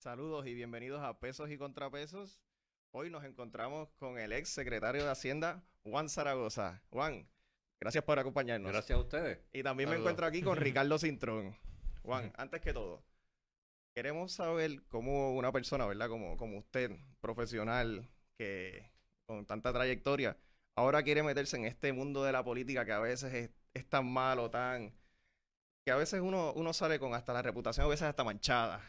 Saludos y bienvenidos a Pesos y Contrapesos. Hoy nos encontramos con el ex secretario de Hacienda, Juan Zaragoza. Juan, gracias por acompañarnos. Gracias a ustedes. Y también me encuentro aquí con Ricardo Cintrón. Juan, antes que todo, queremos saber cómo una persona, ¿verdad? Como, como usted, profesional, que con tanta trayectoria, ahora quiere meterse en este mundo de la política que a veces es, es tan malo, tan... que a veces uno, uno sale con hasta la reputación, a veces hasta manchada.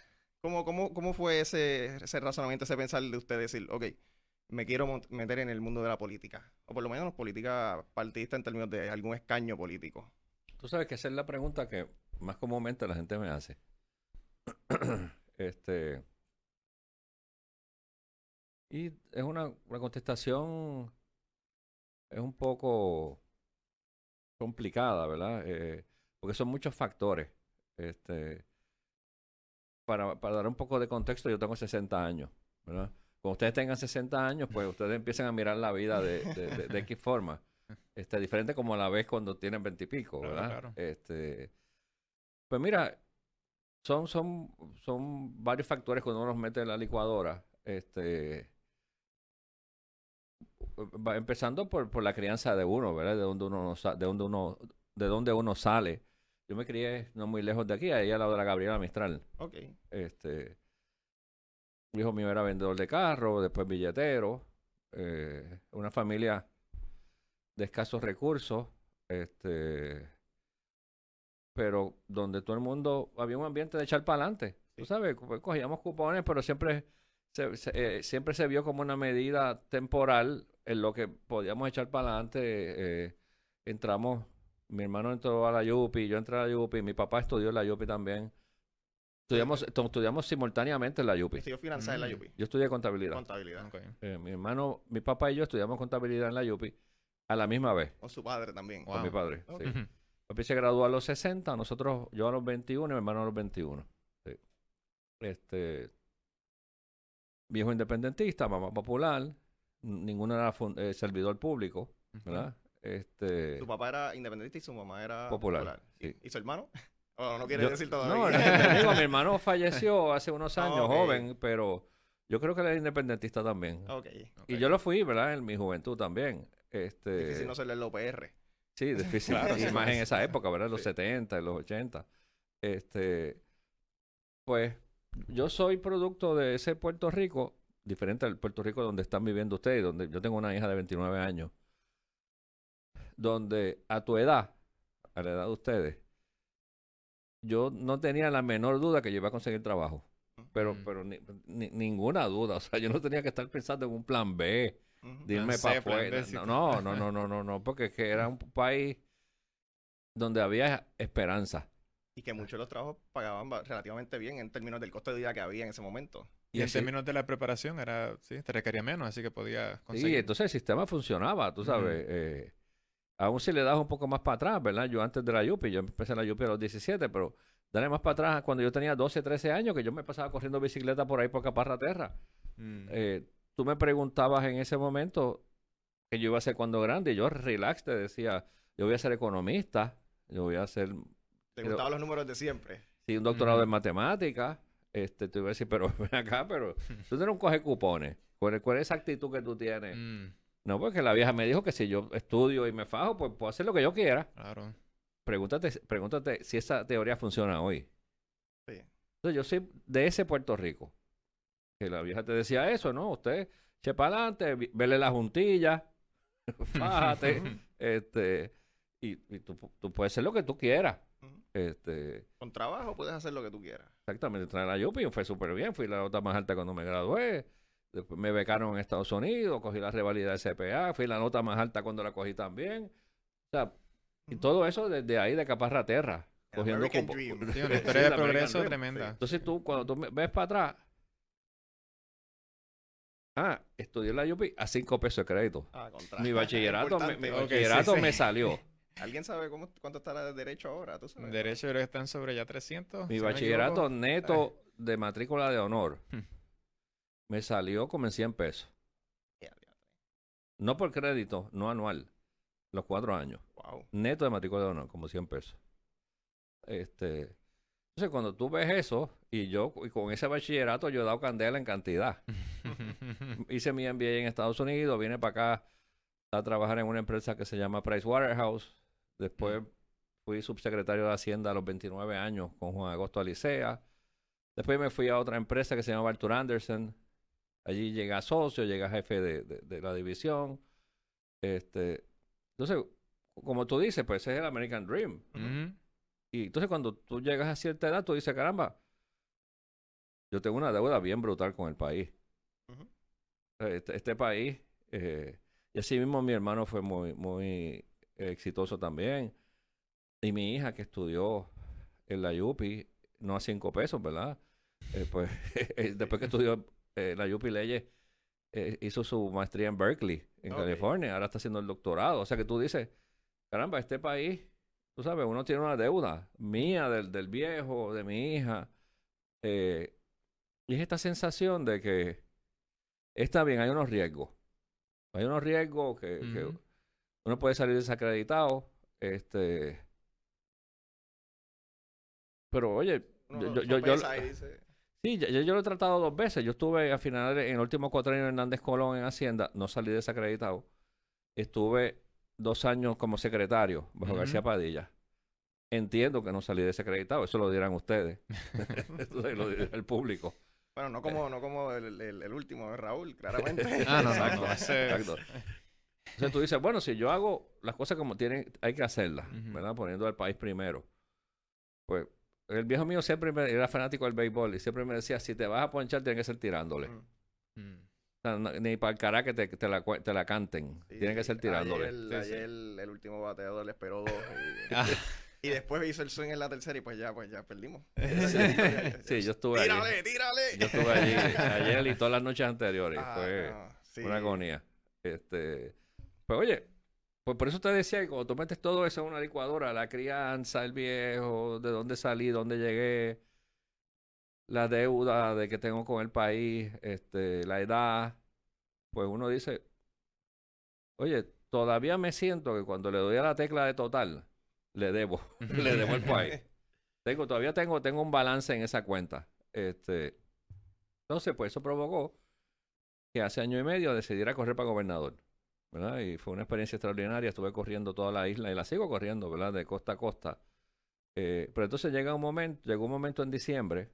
¿Cómo, cómo, cómo fue ese, ese razonamiento, ese pensar de usted decir, ok, me quiero meter en el mundo de la política? O por lo menos política partidista en términos de algún escaño político. Tú sabes que esa es la pregunta que más comúnmente la gente me hace. este. Y es una, una contestación es un poco complicada, ¿verdad? Eh, porque son muchos factores. Este, para, para dar un poco de contexto, yo tengo 60 años, ¿verdad? Cuando ustedes tengan 60 años, pues ustedes empiezan a mirar la vida de, de, de- de X forma. Este, diferente como la ves cuando tienen 20 y pico, ¿verdad? claro. Este, pues mira, son, son, son varios factores cuando uno los mete en la licuadora. Este, empezando por, por la crianza de uno, ¿verdad? De donde uno, de donde uno, de donde uno sale. Yo me crié no muy lejos de aquí, ahí al lado de la Gabriela Mistral. Ok. Este, mi hijo mío era vendedor de carro, después billetero, eh, una familia de escasos recursos, este, pero donde todo el mundo, había un ambiente de echar para adelante. Tú sabes, co- cogíamos cupones, pero siempre se, se- eh, siempre se vio como una medida temporal en lo que podíamos echar para adelante. eh, entramos, mi hermano entró a la Yupi, yo entré a la Yupi, mi papá estudió en la Yupi también. Estudiamos, estudiamos simultáneamente en la Yupi. Estudió finanzas en la Mm. UPI. Yo estudié contabilidad. Contabilidad. Ok. Eh, mi hermano, mi papá y yo estudiamos contabilidad en la Yupi a la misma vez Con su padre también. con mi Wow. padre. Ok. sí. Papi se graduó a los 60, nosotros, yo a los 21 y mi hermano a los 21. Sí. Este, viejo independentista, mamá popular, ninguno era eh, servidor público, ¿verdad? Este, Su papá era independiente y su mamá era Popular, popular. ¿Y- sí. ¿Y, su hermano? ¿O no quiere yo- decir no, todavía? te digo, mi hermano falleció hace unos años, Ok. joven, pero yo creo que él era independentista también. Y yo lo fui, ¿verdad? En mi juventud también. Este, Difícil no serle el OPR. Sí, difícil. Claro, sí, más en esa época, ¿verdad? Los Sí. 70, en los 80. Este, pues yo soy producto de ese Puerto Rico, diferente al Puerto Rico donde están viviendo ustedes, donde yo tengo una hija de 29 años, donde a tu edad, a la edad de ustedes, yo no tenía la menor duda que yo iba a conseguir trabajo. Pero, Mm. pero ni- ni- ninguna duda. O sea, yo no tenía que estar pensando en un plan B Ujú. de irme Plan para afuera. Sí. No, no, no, no, no, no, no, porque es que era un país donde había esperanza. Y que muchos de los trabajos pagaban ba- relativamente bien en términos del costo de vida que había en ese momento. Y en términos de la preparación, era, sí, te requería menos, así que podía Sí, conseguir. entonces el sistema funcionaba, tú sabes. eh, aún si le das un poco más para atrás, ¿verdad? Yo antes de la Yupi, yo empecé en la Yupi a los 17, pero dale más para atrás cuando yo tenía 12, 13 años, que yo me pasaba corriendo bicicleta por ahí por Caparraterra. Mm. Eh, tú me preguntabas en ese momento que yo iba a ser cuando grande, y yo relax te decía, yo voy a ser economista, yo voy a ser Te Pero- gustaban los números de siempre. Sí, un doctorado en matemáticas. Este, te iba a decir, pero ven acá, pero tú tienes un coge cupones. ¿Cuál, es- cuál es esa actitud que tú tienes? Mm, No, porque la vieja me dijo que si yo estudio y me fajo, pues puedo hacer lo que yo quiera. claro. Pregúntate, pregúntate si esa teoría funciona hoy. Sí. Entonces, yo soy de ese Puerto Rico. Que la vieja te decía eso, ¿no? Usted, che para adelante, vele la juntilla, fájate, este, y, y tú, tú puedes hacer lo que tú quieras. Este, Con trabajo puedes hacer lo que tú quieras. Exactamente, a la UPI, fue súper bien, fui la nota más alta cuando me gradué, me becaron en Estados Unidos, cogí la revalida de CPA, fui la nota más alta cuando la cogí también. O sea, y todo eso desde ahí de Caparraterra, El cogiendo cupo-. Sí, una historia de progreso Dream. tremenda. Entonces tú, cuando tú me- ves para atrás, ah, estudié en la UPI a cinco pesos de crédito. Ah. Mi bachillerato, me, mi bachillerato sí. me salió. ¿Alguien sabe cómo, cuánto está de derecho ahora? ¿Tú sabes? Derecho, creo que están sobre ya 300. Mi si bachillerato neto de matrícula de honor Hmm. Me salió como en 100 pesos. No por crédito, no anual. Los cuatro años. Wow. Neto de matrícula de honor, como 100 pesos. Este. Entonces, cuando tú ves eso, y yo y con ese bachillerato yo he dado candela en cantidad. Hice mi MBA en Estados Unidos, vine para acá a trabajar en una empresa que se llama Price Waterhouse. Después fui subsecretario de Hacienda a los 29 años con Juan Agosto Alicea. Después me fui a otra empresa que se llama Arthur Anderson. Allí llegué a socio, llegué a jefe de, de- de la división. Este, entonces, como tú dices, pues ese es el American Dream. Y entonces cuando tú llegas a cierta edad, tú dices, caramba, yo tengo una deuda bien brutal con el país. Este, este país, eh, y así mismo mi hermano fue muy, muy exitoso también. Y mi hija que estudió en la Yupi, no a cinco pesos, ¿verdad? Eh, pues eh, después que estudió eh, la Yupi Leyes, eh, hizo su maestría en Berkeley, en. California. Ahora está haciendo el doctorado. O sea que tú dices, caramba, este país, tú sabes, uno tiene una deuda mía, del, del viejo, de mi hija. eh, y es esta sensación de que está bien, hay unos riesgos. Hay unos riesgos que, uno puede salir desacreditado. Este. Pero oye, Uno yo, yo, yo- dice, sí, yo, yo lo he tratado dos veces. Yo estuve a finales, en el último cuatro años de Hernández Colón en Hacienda, no salí desacreditado. Estuve dos años como secretario bajo. García Padilla. Entiendo que no salí desacreditado, eso lo dirán ustedes. eso lo dirá el público. Bueno, no como, no como el, el- el último, Raúl, claramente. Ah, no, no, Exacto, no, exacto. Entonces tú dices, bueno, si yo hago las cosas como tienen, hay que hacerlas. ¿verdad? Poniendo al país primero. Pues el viejo mío siempre me- era fanático del béisbol y siempre me decía, si te vas a ponchar, tiene que ser tirándole. Mm. O sea, no- ni para el cara que te, te la, te la canten. Sí, tiene que ser tirándole. Ayer, Sí, sí. ayer el último bateador le esperó dos. Y, Ah, y después hizo el swing en la tercera y pues ya, pues ya perdimos. Sí, yo estuve allí. ¡Tírale, tírale! Yo estuve allí ayer y todas las noches anteriores. Ah, Fue no, sí. una agonía. Este, pues oye, pues por eso te decía que cuando tú metes todo eso en una licuadora, la crianza, el viejo, de dónde salí, dónde llegué, la deuda de que tengo con el país, este, la edad, pues uno dice, oye, todavía me siento que cuando le doy a la tecla de total, le debo, le debo al país. Tengo, todavía tengo, tengo un balance en esa cuenta. Este, entonces, pues eso provocó que hace año y medio decidiera correr para gobernador. ¿Verdad? Y fue una experiencia extraordinaria. Estuve corriendo toda la isla y la sigo corriendo, ¿verdad? De costa a costa. Eh, pero entonces llega un momento, llegó un momento en diciembre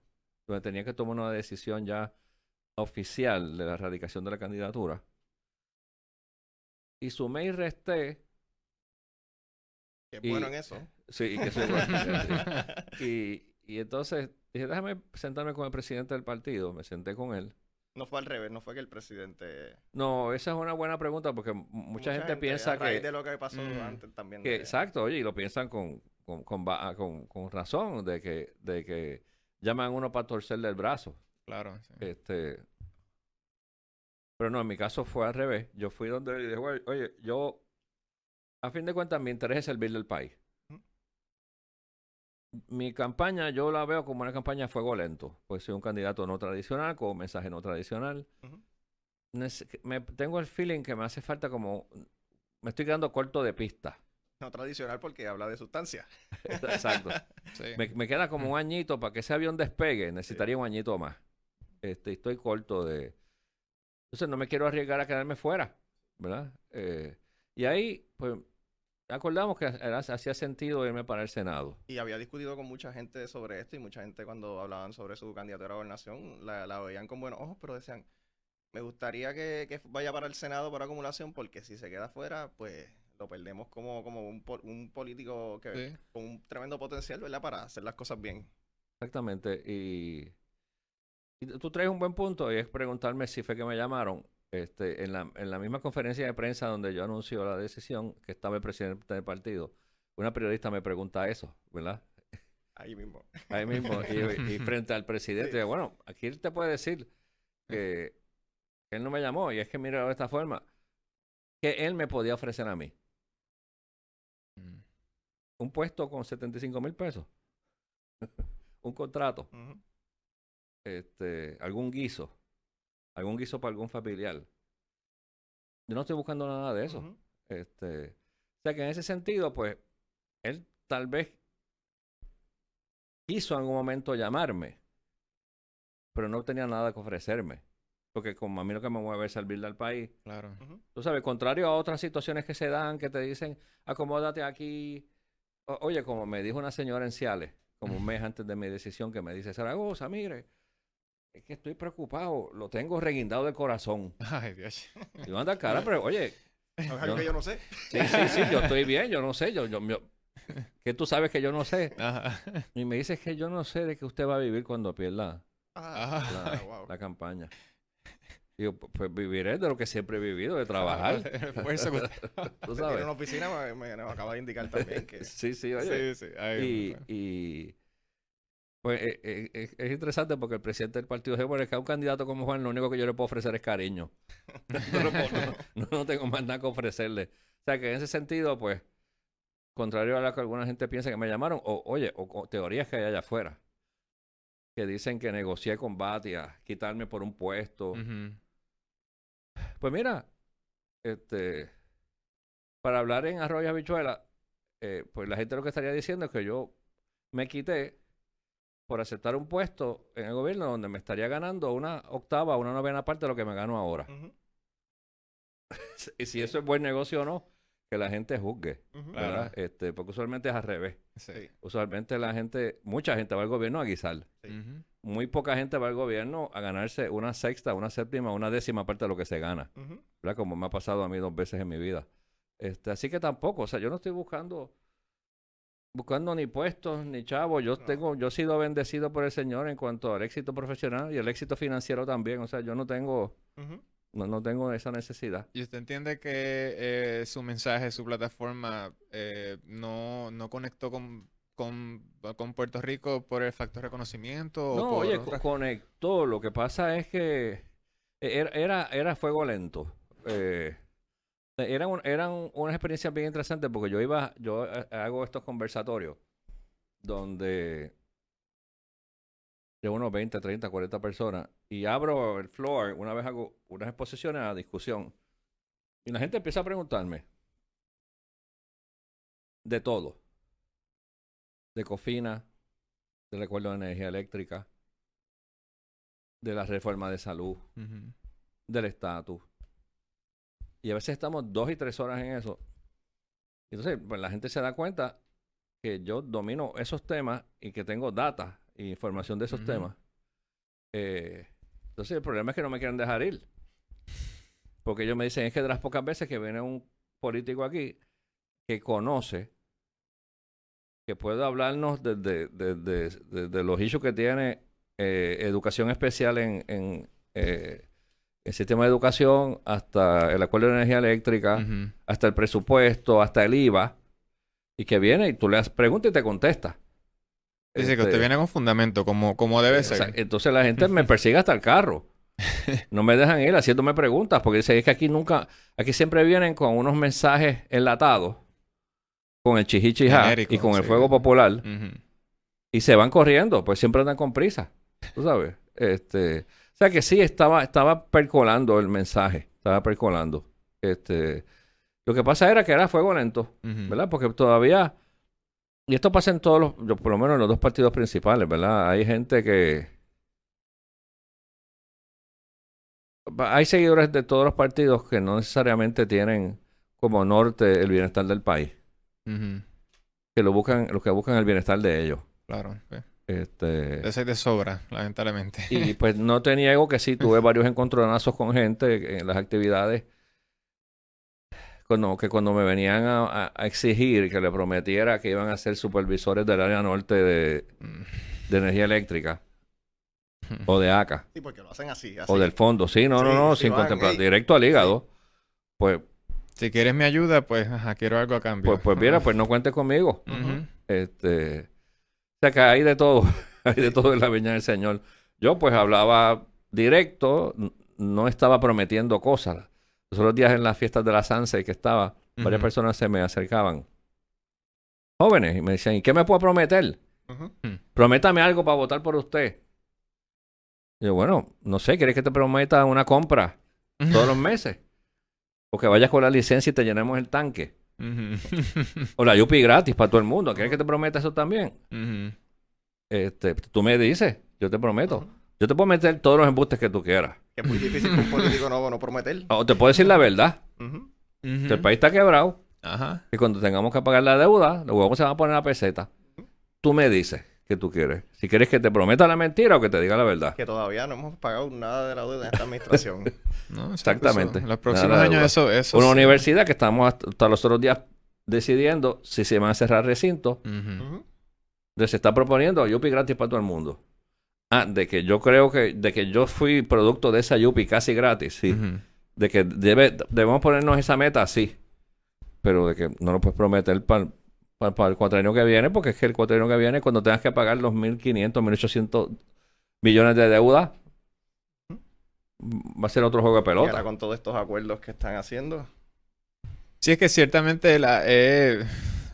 donde tenía que tomar una decisión ya oficial de la erradicación de la candidatura. Y sumé y resté. Que y- bueno en eso. Sí, y que soy bueno, y entonces dije, déjame sentarme con el presidente del partido. Me senté con él. No fue al revés, no fue que el presidente... No, esa es una buena pregunta porque mucha, gente, piensa a raíz que, de lo que pasó Mm. antes también. que de- exacto, oye, y lo piensan con, con, con, con- con razón de que, de que llaman a uno para torcerle el brazo. claro. sí. Este, pero no, en mi caso fue al revés. Yo fui donde él y dije, "Oye, oye, yo, a fin de cuentas, mi interés es servirle al país. Mi campaña yo la veo como una campaña a fuego lento, pues soy un candidato no tradicional, con un mensaje no tradicional. Ujú. Nece- me, tengo el feeling que me hace falta como, me estoy quedando corto de pista. No tradicional porque habla de sustancia. Exacto. Sí. Me, me queda como un añito para que ese avión despegue. Necesitaría un añito más. Este, estoy corto de. Entonces no me quiero arriesgar a quedarme fuera, ¿verdad? Eh, y ahí, pues, acordamos que era- hacía sentido irme para el Senado. Y había discutido con mucha gente sobre esto y mucha gente cuando hablaban sobre su candidatura a gobernación la, la veían con buenos ojos, pero decían, me gustaría que, que vaya para el Senado por acumulación porque si se queda fuera, pues lo perdemos como, como un, un político que Sí. con un tremendo potencial, ¿verdad? Para hacer las cosas bien. Exactamente. Y, y tú traes un buen punto y es preguntarme si fue que me llamaron. Este, en, la, en la misma conferencia de prensa donde yo anuncio la decisión, que estaba el presidente del partido, una periodista me pregunta eso, ¿verdad? Ahí mismo. Ahí mismo. Y, y frente al presidente, Sí. bueno, aquí él te puede decir que él no me llamó y es que mira de esta forma, que él me podía ofrecer a mí Mm. un puesto con 75 mil pesos, un contrato, este, algún guiso, algún guiso para algún familiar. Yo no estoy buscando nada de eso. Este, o sea que en ese sentido, pues, él tal vez quiso en algún momento llamarme, pero no tenía nada que ofrecerme. Porque como a mí lo que me mueve es servirle al país. Claro. Tú sabes, contrario a otras situaciones que se dan, que te dicen, acomódate aquí. O- oye, como me dijo una señora en Ciales, como un mes antes de mi decisión, que me dice, Zaragoza, mire, es que estoy preocupado, lo tengo reguindado del corazón. Ay, Dios. Digo, anda cara, pero oye, Yo- que yo no sé. sí, sí, sí, yo estoy bien, yo no sé, yo, yo, yo- que tú sabes que yo no sé. Ajá. Y me dices que yo no sé de qué usted va a vivir cuando pierda Ah, la, ah, wow. la campaña. Digo, "Pu- pues viviré de lo que siempre he vivido, de trabajar. Esfuerzo que usted- Tú sabes. una oficina, me, me- me acaba de indicar también que... Sí, sí, oye. Sí, sí. Ay, Y, bueno. y pues eh, eh, es interesante porque el presidente del partido dice, bueno, es que a un candidato como Juan lo único que yo le puedo ofrecer es cariño. no, no- tengo más nada que ofrecerle. O sea que en ese sentido, pues, contrario a lo que alguna gente piensa que me llamaron, o oye, o, o teorías que hay allá afuera, que dicen que negocié con Batia, quitarme por un puesto. Pues mira, este, para hablar en arroyo habichuela, eh, pues la gente lo que estaría diciendo es que yo me quité por aceptar un puesto en el gobierno donde me estaría ganando una octava, una novena parte de lo que me gano ahora. Y si eso es buen negocio o no, que la gente juzgue. ¿verdad? Este, porque usualmente es al revés. Sí. Usualmente la gente, mucha gente va al gobierno a guisar. Sí. Muy poca gente va al gobierno a ganarse una sexta, una séptima, una décima parte de lo que se gana. ¿verdad? Como me ha pasado a mí dos veces en mi vida. Este, así que tampoco, o sea, yo no estoy buscando buscando ni puestos ni chavos. Yo No. tengo, yo he sido bendecido por el Señor en cuanto al éxito profesional y el éxito financiero también. O sea, yo no tengo, no, no tengo esa necesidad. ¿Y usted entiende que eh, su mensaje, su plataforma, eh, no, no conectó con, con, con Puerto Rico por el factor reconocimiento? o No, por oye, otras- conectó. Lo que pasa es que era, era, era fuego lento. Eh, eran, un- eran unas experiencias bien interesantes porque yo iba, yo eh, hago estos conversatorios donde de unos 20, 30, 40 personas y abro el floor, una vez hago unas exposiciones a discusión y la gente empieza a preguntarme de todo. De cofina, del acuerdo de energía eléctrica, de la reforma de salud, del estatus. Y a veces estamos dos y tres horas en eso. Entonces, pues la gente se da cuenta que yo domino esos temas y que tengo data e información de esos temas. Eh, entonces, el problema es que no me quieren dejar ir. Porque ellos me dicen, es que de las pocas veces que viene un político aquí que conoce, que puede hablarnos desde de, de- de- de los issues que tiene eh, educación especial en, en, eh, el sistema de educación, hasta el acuerdo de energía eléctrica, hasta el presupuesto, hasta el IVA, y que viene y tú le haces preguntas y te contesta. Dice que usted Este, viene con fundamento, como, como debe o sea, ser. entonces la gente me persigue hasta el carro. No me dejan ir haciéndome preguntas, porque dice, es que aquí nunca, aquí siempre vienen con unos mensajes enlatados, con el chichichijá Genérico, y con el fuego popular, y se van corriendo, pues siempre andan con prisa, tú sabes. Este, o sea que sí, estaba, estaba percolando el mensaje, estaba percolando. Este, lo que pasa era que era fuego lento. ¿verdad? Porque todavía, y esto pasa en todos los, por lo menos en los dos partidos principales, ¿verdad? Hay gente que... Hay seguidores de todos los partidos que no necesariamente tienen como norte el bienestar del país, que lo buscan, los que buscan el bienestar de ellos. Claro. sí. Este, Ese es de sobra, lamentablemente. y pues no te niego que sí, tuve varios encontronazos con gente en las actividades. Cuando, que cuando me venían a, a- a exigir que le prometiera que iban a ser supervisores del área norte de, de energía eléctrica o de ACA Sí, porque lo hacen así, así. o del fondo. Sí, no, no, Sí, no, sí sin van, contemplar, directo al hígado. Pues, Si quieres mi ayuda, pues ajá, quiero algo a cambio. pues, pues mira, pues no cuentes conmigo. Este, o sea que hay de todo, hay de todo en la viña del Señor. Yo pues hablaba directo, no estaba prometiendo cosas. Los otros días en las fiestas de la Sanse que estaba, varias personas se me acercaban, jóvenes, y me decían, ¿y qué me puedo prometer? Ujú. Prométame algo para votar por usted. Y yo, bueno, no sé, ¿quieres que te prometa una compra todos los meses? O que vayas con la licencia y te llenemos el tanque. Ujú. O la Yupi gratis para todo el mundo. ¿Quieres que te prometa eso también? Este, tú me dices, yo te prometo. Yo te puedo meter todos los embustes que tú quieras. Es muy difícil que un político no, no prometer. O te puedo decir la verdad. El país está quebrado. Ajá. Y cuando tengamos que pagar la deuda, los huevos se van a poner a peseta. Tú me dices que tú quieres. Si quieres que te prometa la mentira o que te diga la verdad. Que todavía no hemos pagado nada de la deuda en esta administración. No, Exactamente. Los próximos de años eso, eso Una sí. universidad que estamos hasta, hasta los otros días decidiendo si se van a cerrar recintos. De- se está proponiendo Yupi gratis para todo el mundo. Ah, de que yo creo que, de que yo fui producto de esa Yupi casi gratis, sí. De que debe, debemos ponernos esa meta, sí. Pero de que no lo puedes prometer para, para, el cuatrienio que viene, porque es que el cuatrienio que viene, cuando tengas que pagar los 1.500, 1.800 millones de deuda, va a ser otro juego de Y ahora pelota. con todos estos acuerdos que están haciendo. Sí, es que ciertamente la, eh,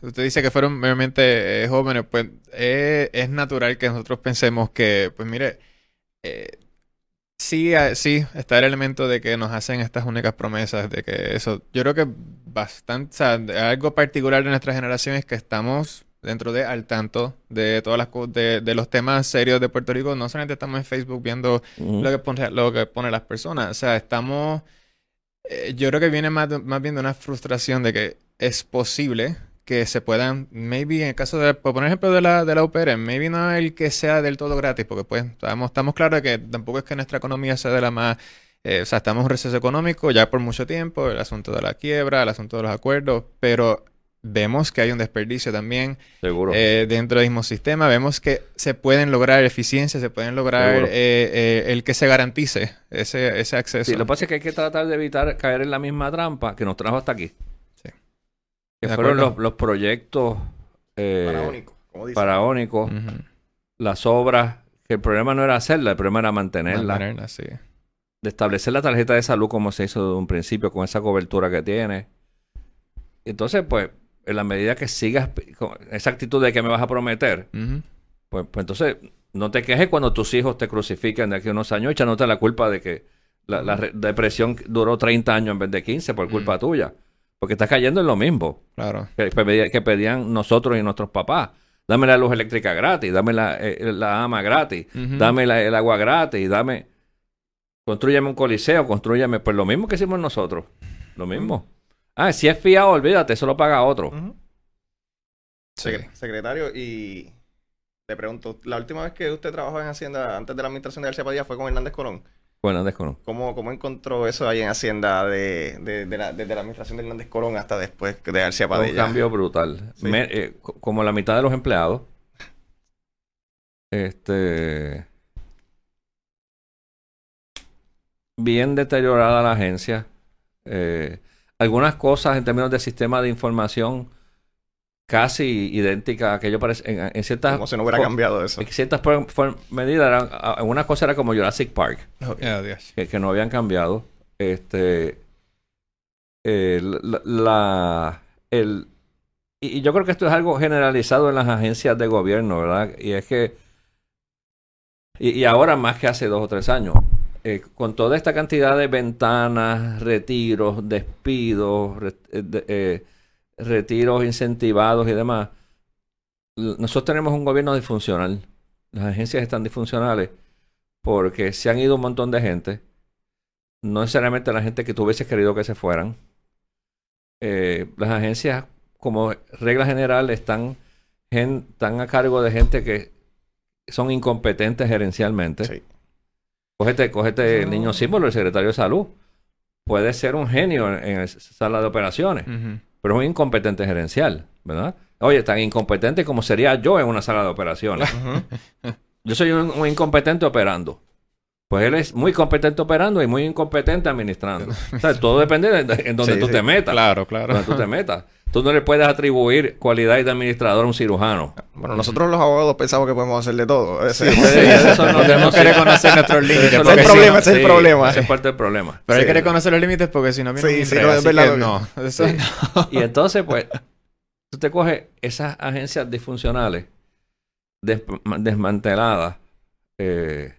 usted dice que fueron meramente eh, jóvenes, pues eh, es natural que nosotros pensemos que, pues mire, eh, sí, sí, está el elemento de que nos hacen estas únicas promesas, de que eso, yo creo que bastante, o sea, de- algo particular de nuestra generación es que estamos dentro de al tanto de todas las de, de los temas serios de Puerto Rico, no solamente estamos en Facebook viendo lo que pone, lo que pone las personas. O sea, estamos. eh, yo creo que viene más, más bien de una frustración de que es posible que se puedan, maybe en el caso de, por poner ejemplo de la, de la UPR, maybe no el que sea del todo gratis, porque pues estamos, estamos claros de que tampoco es que nuestra economía sea de la más. Eh, o sea, estamos en un receso económico ya por mucho tiempo, el asunto de la quiebra, el asunto de los acuerdos, pero vemos que hay un desperdicio también Seguro. eh, dentro del mismo sistema. Vemos que se pueden lograr eficiencia, se pueden lograr eh, eh, el que se garantice ese, ese acceso. Sí, lo que pasa es que hay que tratar de evitar caer en la misma trampa que nos trajo hasta aquí. Sí. Que De fueron los, los proyectos eh, Faraónico, faraónicos, Ujú. las obras, que el problema no era hacerla, el problema era mantenerla, Mantenerla, sí. De establecer la tarjeta de salud como se hizo de un principio, con esa cobertura que tiene. Entonces, pues, en la medida que sigas con esa actitud de que me vas a prometer, pues, pues entonces no te quejes cuando tus hijos te crucifiquen de aquí a unos años echándote la culpa de que la, la re- depresión duró 30 años en vez de 15 por culpa tuya. Porque estás cayendo en lo mismo Claro. que, pedía- que pedían nosotros y nuestros papás. Dame la luz eléctrica gratis, dame la, eh, la ama gratis, dame la- el agua gratis, dame... Construyame un coliseo, construyame... Pues lo mismo que hicimos nosotros. Lo mismo. Ah, si es fiado, olvídate, eso lo paga otro. Sí. Secretario, y le pregunto, la última vez que usted trabajó en Hacienda antes de la administración de García Padilla fue con Hernández Colón. Bueno, desconozco. ¿Cómo, cómo encontró eso ahí en Hacienda de, de- de la, desde la administración de Hernández Colón hasta después de García Fue un Padilla? cambio brutal. Sí. Me- eh, co- como la mitad de los empleados. Este. Bien deteriorada la agencia. Eh, algunas cosas en términos de sistema de información casi idénticas a aquello parece en, en ciertas Como si no hubiera cambiado eso. en ciertas medidas algunas cosas era como Jurassic Park Oh, que, que no habían cambiado. Este, eh, la, la- el, y, y yo creo que esto es algo generalizado en las agencias de gobierno, ¿verdad? Y es que, y, y ahora más que hace dos o tres años, eh, con toda esta cantidad de ventanas, retiros, despidos, eh, eh, retiros incentivados y demás, nosotros tenemos un gobierno disfuncional. Las agencias están disfuncionales porque se han ido un montón de gente. No necesariamente la gente que tú hubieses querido que se fueran. Las agencias, como regla general, están, están a cargo de gente que son incompetentes gerencialmente. Sí. Cógete, cógete el niño símbolo, el secretario de salud. Puede ser un genio en, sala de operaciones, pero es un incompetente gerencial, ¿verdad? Oye, tan incompetente como sería yo en una sala de operaciones. Yo soy un, un incompetente operando. Pues él es muy competente operando y muy incompetente administrando. O sea, todo depende de, de- en donde Sí, tú sí. te metas. Claro, claro. Donde tú te metas. Tú no le puedes atribuir cualidades de administrador a un cirujano. Bueno, nosotros los abogados pensamos que podemos hacer de todo. Ustedes- eso no- Tenemos que reconocer nuestros límites. Es el problema, ese es el Sí, problema. ese es parte del problema. Pero hay Sí. que reconocer los límites porque si no viene Sí, sí, no, es verdad no. Sí. Y entonces, pues, tú te coges esas agencias disfuncionales, des- desmanteladas, eh,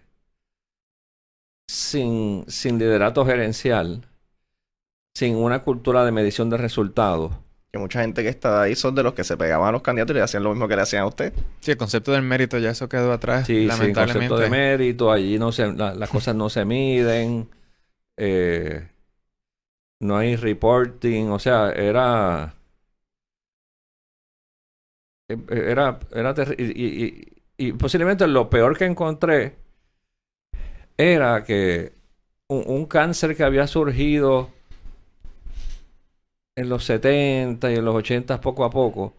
sin, sin liderato gerencial, sin una cultura de medición de resultados. Que mucha gente que está ahí son de los que se pegaban a los candidatos y le hacían lo mismo que le hacían a usted. Sí, el concepto del mérito ya eso quedó atrás, Sí, sí, lamentablemente. concepto de mérito, allí no se, la- las cosas no se miden, eh, no hay reporting, o sea, era, eh, era, era terri- y, y- y- y posiblemente lo peor que encontré era que un, un cáncer que había surgido en los 70 y en los 80 poco a poco,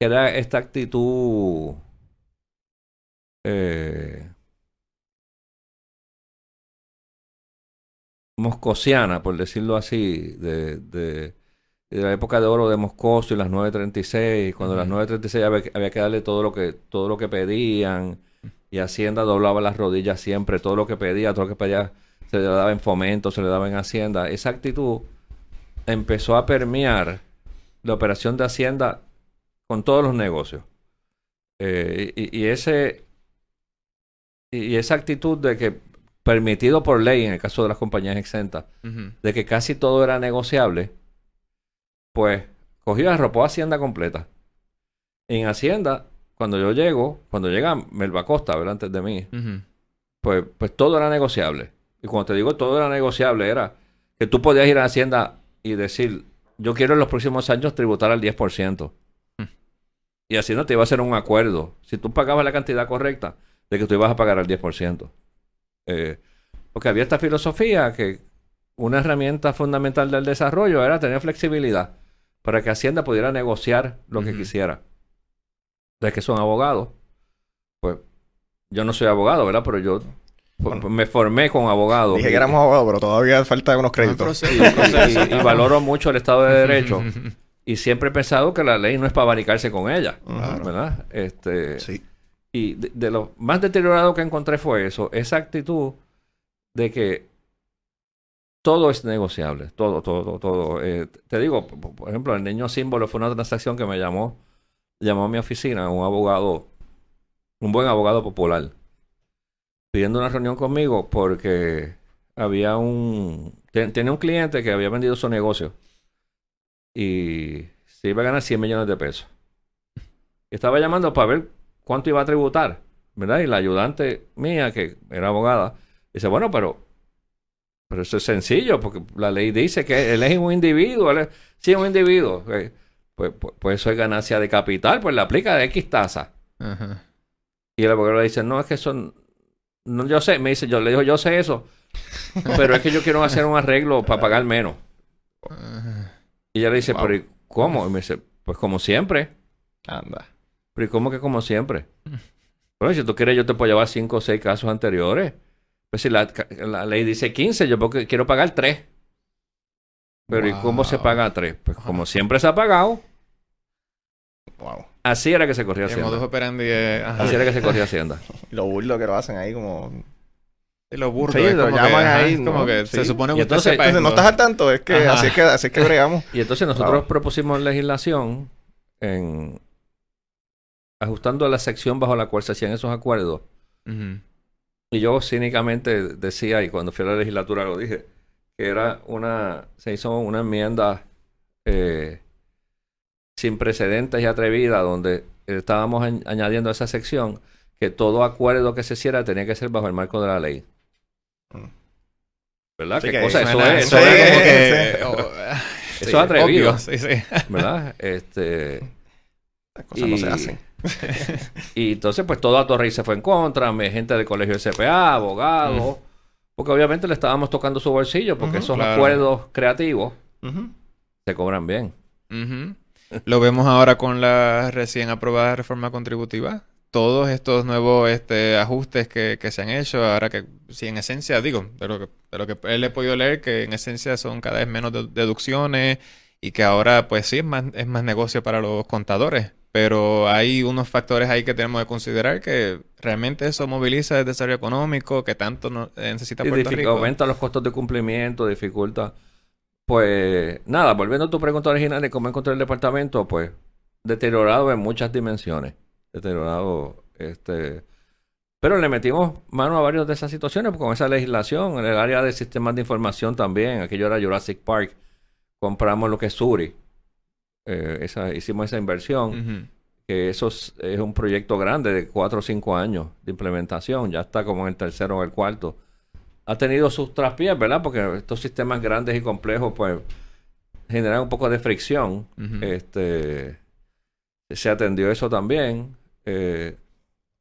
que era esta actitud eh, moscosiana, por decirlo así, de, de, de la época de oro de Moscoso y las 936, cuando las Ujú. 936 había, había que darle todo lo que, todo lo que pedían, y Hacienda doblaba las rodillas siempre, todo lo que pedía, todo lo que pedía se le daba en fomento, se le daba en Hacienda. Esa actitud empezó a permear la operación de Hacienda con todos los negocios. Eh, y, y ese y esa actitud de que permitido por ley en el caso de las compañías exentas de que casi todo era negociable pues cogió y arropó Hacienda completa en Hacienda cuando yo llego cuando llega Melba Costa ¿verdad? antes de mí pues, pues todo era negociable. Y cuando te digo todo era negociable, era que tú podías ir a Hacienda y decir, yo quiero en los próximos años tributar al 10%. Hmm. Y Hacienda te iba a hacer un acuerdo. Si tú pagabas la cantidad correcta, de que tú ibas a pagar al 10%. Eh, porque había esta filosofía que una herramienta fundamental del desarrollo era tener flexibilidad para que Hacienda pudiera negociar lo que quisiera. De que son abogados, pues yo no soy abogado, ¿verdad? Pero yo Bueno. me formé con abogados. Dije y- que éramos abogados, pero todavía falta unos Un créditos. proceso, y, un proceso. y- y valoro mucho el Estado de Derecho. y siempre he pensado que la ley no es para abanicarse con ella, Claro. ¿verdad? Este, Sí. y de, de lo más deteriorado que encontré fue eso, esa actitud de que todo es negociable, todo, todo, todo. Eh, te digo, por ejemplo, el niño símbolo fue una transacción que me llamó, llamó a mi oficina un abogado, un buen abogado popular, pidiendo una reunión conmigo porque había un, te- tenía un cliente que había vendido su negocio y se iba a ganar 100 millones de pesos. Estaba llamando para ver cuánto iba a tributar, ¿verdad? Y la ayudante mía, que era abogada, dice, bueno, pero, pero eso es sencillo, porque la ley dice que él es un individuo, él es, sí es un individuo. eh, Pues, pues, pues eso es ganancia de capital, pues le aplica de X tasa. Ajá. Y el abogado le dice, no, es que son... No, yo sé, me dice, yo le digo, yo sé eso, pero es que yo quiero hacer un arreglo para pagar menos. Ajá. Y ella le dice, Wow. pero ¿y cómo? Y me dice, pues como siempre. Anda. Pero ¿y cómo que como siempre? Bueno, si tú quieres, yo te puedo llevar cinco o seis casos anteriores. Pues si la, la ley dice 15, yo porque quiero pagar 3. Pero ¿y cómo se paga 3? Pues como siempre se ha pagado, Wow. así era que se corría El modus Hacienda. operandi es... ajá. Así era que se corría Hacienda. Lo burlo que lo hacen ahí como... Y lo burdo. Sí, es lo que, llaman ahí, como ¿no? que Sí. se supone que usted entonces- sepa Entonces, no estás al tanto, es que Ajá. así es que así es que bregamos. Y entonces nosotros Wow. propusimos legislación en ajustando la sección bajo la cual se hacían esos acuerdos. Y yo cínicamente decía, y cuando fui a la legislatura lo dije, que era una, se hizo una enmienda eh, sin precedentes y atrevida, donde estábamos añ- añadiendo a esa sección que todo acuerdo que se hiciera tenía que ser bajo el marco de la ley. Mm. ¿Verdad? Sí ¿Qué que cosa? Eso Suena- es, eso es como como que- sí. oh, ah, Eso es atrevido. obvio, Sí, sí. ¿verdad? Este, Las cosas no se Y- hacen. y entonces, pues todo a Torrey se fue en contra, me- gente del colegio de CPA, abogados, porque obviamente le estábamos tocando su bolsillo, porque esos claro. acuerdos creativos se cobran bien. Ujú. Lo vemos ahora con la recién aprobada reforma contributiva. Todos estos nuevos este, ajustes que, que se han hecho, ahora que, sí, en esencia, digo, de lo que, de lo que él he podido leer, que en esencia son cada vez menos de- deducciones y que ahora, pues sí, es más, es más negocio para los contadores. Pero hay unos factores ahí que tenemos que considerar que realmente eso moviliza el desarrollo económico que tanto necesita Y Puerto dific- Rico. aumenta los costos de cumplimiento, dificulta. Pues nada, volviendo a tu pregunta original de cómo encontré el departamento, pues deteriorado en muchas dimensiones. Deteriorado, este. Pero le metimos mano a varias de esas situaciones con esa legislación. En el área de sistemas de información también, aquello era Jurassic Park. Compramos lo que es Suri. eh, esa, hicimos esa inversión, que eso es, es un proyecto grande de cuatro o cinco años de implementación, ya está como en el tercero o el cuarto. Ha tenido sus traspiés, ¿verdad? Porque estos sistemas grandes y complejos, pues, generan un poco de fricción. Este, se atendió eso también. Eh,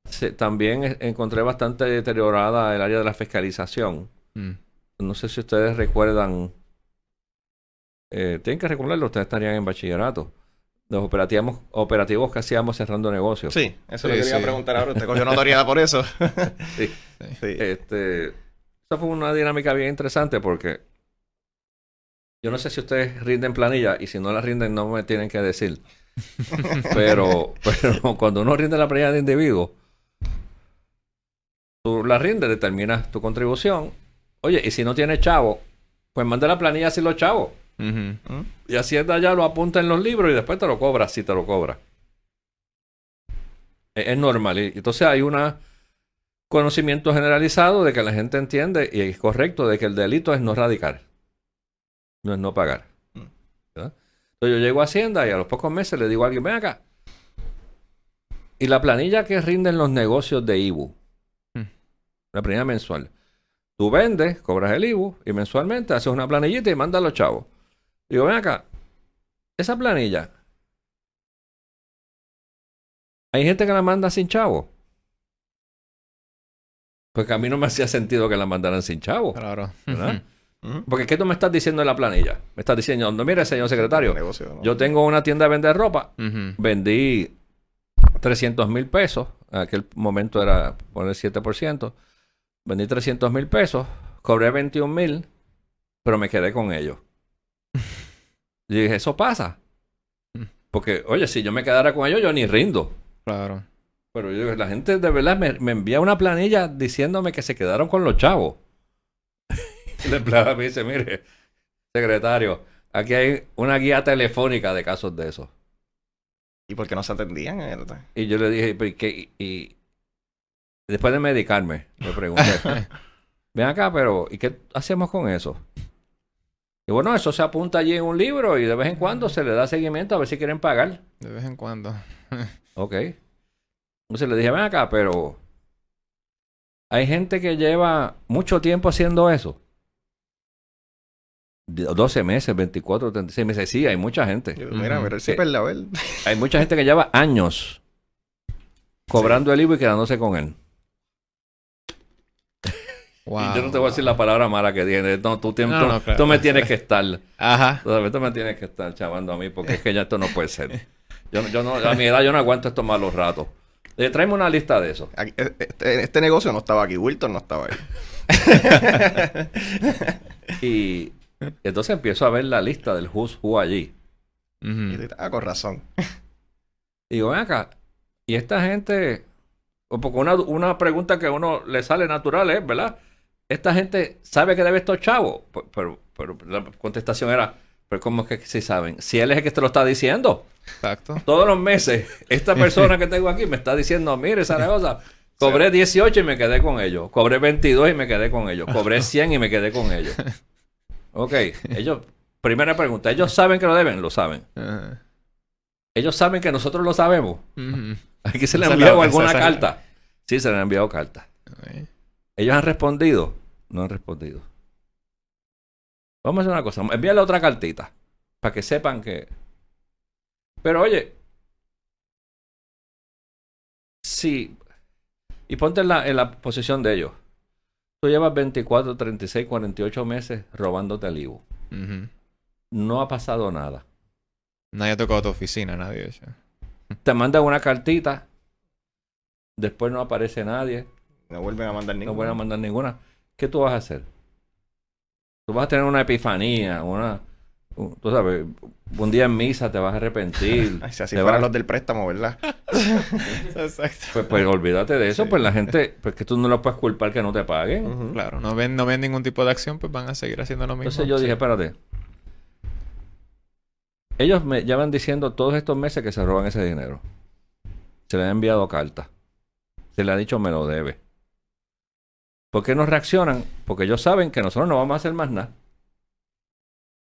se- también encontré bastante deteriorada el área de la fiscalización. Mm. No sé si ustedes recuerdan. eh, tienen que recordarlo, ustedes estarían en bachillerato. Los operativos, operativos que hacíamos cerrando negocios. Sí, eso es lo Sí, que quería sí. preguntar ahora. Usted cogió notoriedad por eso. Sí. Sí. Este, esa fue una dinámica bien interesante porque yo no sé si ustedes rinden planilla y si no la rinden no me tienen que decir. Pero, pero cuando uno rinde la planilla de individuo, tú la rindes, determinas tu contribución. Oye, y si no tienes chavo, pues manda la planilla sin los chavos. Ujú. ¿Mm? Y Hacienda ya lo apunta en los libros y después te lo cobra si te lo cobra. Es, es normal. Y entonces hay un conocimiento generalizado de que la gente entiende y es correcto de que el delito es no radicar. No es no pagar. Mm. ¿verdad? Entonces yo llego a Hacienda y a los pocos meses le digo a alguien, ven acá. Y la planilla que rinden los negocios de IBU, Mm. la planilla mensual. Tú vendes, cobras el IBU y mensualmente haces una planillita y mandas a los chavos. Digo, ven acá, esa planilla, hay gente que la manda sin chavo. Porque a mí no me hacía sentido que la mandaran sin chavo. Claro. Porque ¿qué tú me estás diciendo en la planilla? Me estás diciendo, no, mire, señor secretario, Negocio, ¿no? yo tengo una tienda de vender ropa, vendí 300 mil pesos, en aquel momento era poner 7%, vendí 300 mil pesos, cobré 21 mil, pero me quedé con ellos. Y dije, eso pasa. Porque, oye, si yo me quedara con ellos, yo ni rindo. Claro. Pero yo, la gente de verdad me, me envía una planilla diciéndome que se quedaron con los chavos. y la empleada me dice, mire, secretario, aquí hay una guía telefónica de casos de esos. ¿Y por qué no se atendían? Eh, Y yo le dije, ¿pero y qué? Y, y después de medicarme, me pregunté, ven acá, pero ¿y qué hacemos con eso? Y bueno, eso se apunta allí en un libro y de vez en cuando se le da seguimiento a ver si quieren pagar. De vez en cuando. Ok. Entonces le dije, ven acá, pero hay gente que lleva mucho tiempo haciendo eso. De- 12 meses, 24, 36 meses. Sí, hay mucha gente. Yo, Mira, mira el Sí. ver. Hay mucha gente que lleva años cobrando el IVA y quedándose con él. Wow. Y yo no te voy a decir la palabra mala que tiene. No, tú, tienes- No, tú- no, claro. tú me tienes que estar. Ajá. Tú tú me tienes que estar chavando a mí porque es que ya esto no puede ser. Yo, yo no, a mi edad yo no aguanto estos malos ratos. Eh, tráeme una lista de eso. Aquí- eh, Este, este negocio no estaba aquí. Wilton no estaba ahí. Y entonces empiezo a ver la lista del who's who allí. Y Ujú. tú, ah, con razón. Y digo, ven acá, y esta gente, o porque una, una pregunta que a uno le sale natural es, ¿verdad? Esta gente sabe que debe estos chavos. Pero, pero, pero la contestación era, pero ¿cómo es que sí saben? Si él es el que te lo está diciendo. Exacto. Todos los meses, esta persona que tengo aquí me está diciendo, mire, Zaragoza, cobré 18 y me quedé con ellos. Cobré 22 y me quedé con ellos. Cobré 100 y me quedé con ellos. Ok, ellos, primera pregunta, ¿ellos saben que lo deben? Lo saben. Ellos saben que nosotros lo sabemos. Aquí se le ha enviado alguna carta. Sí, se le han enviado cartas. Ok. ¿Ellos han respondido? No han respondido. Vamos a hacer una cosa. Envíale otra cartita. Para que sepan que... Pero oye... Sí. Y ponte en la, en la posición de ellos. Tú llevas 24, 36, 48 meses robándote el IVU. No ha pasado nada. Nadie ha tocado tu oficina, nadie. Te mandan una cartita. Después no aparece nadie. No vuelven a mandar No ningún. voy a mandar ninguna. ¿Qué tú vas a hacer? Tú vas a tener una epifanía, una... un- Tú sabes, un día en misa te vas a arrepentir. Ay, si así te fueran vas- los del préstamo, ¿verdad? Exacto. Pues, pues olvídate de eso, Sí. pues la gente, pues que tú no lo puedes culpar que no te paguen. Claro, no ven, no ven ningún tipo de acción, pues van a seguir haciendo lo mismo. Entonces yo dije, espérate. Ellos me llevan diciendo todos estos meses que se roban ese dinero. Se le han enviado cartas. Se le ha dicho me lo debe. ¿Por qué no reaccionan? Porque ellos saben que nosotros no vamos a hacer más nada.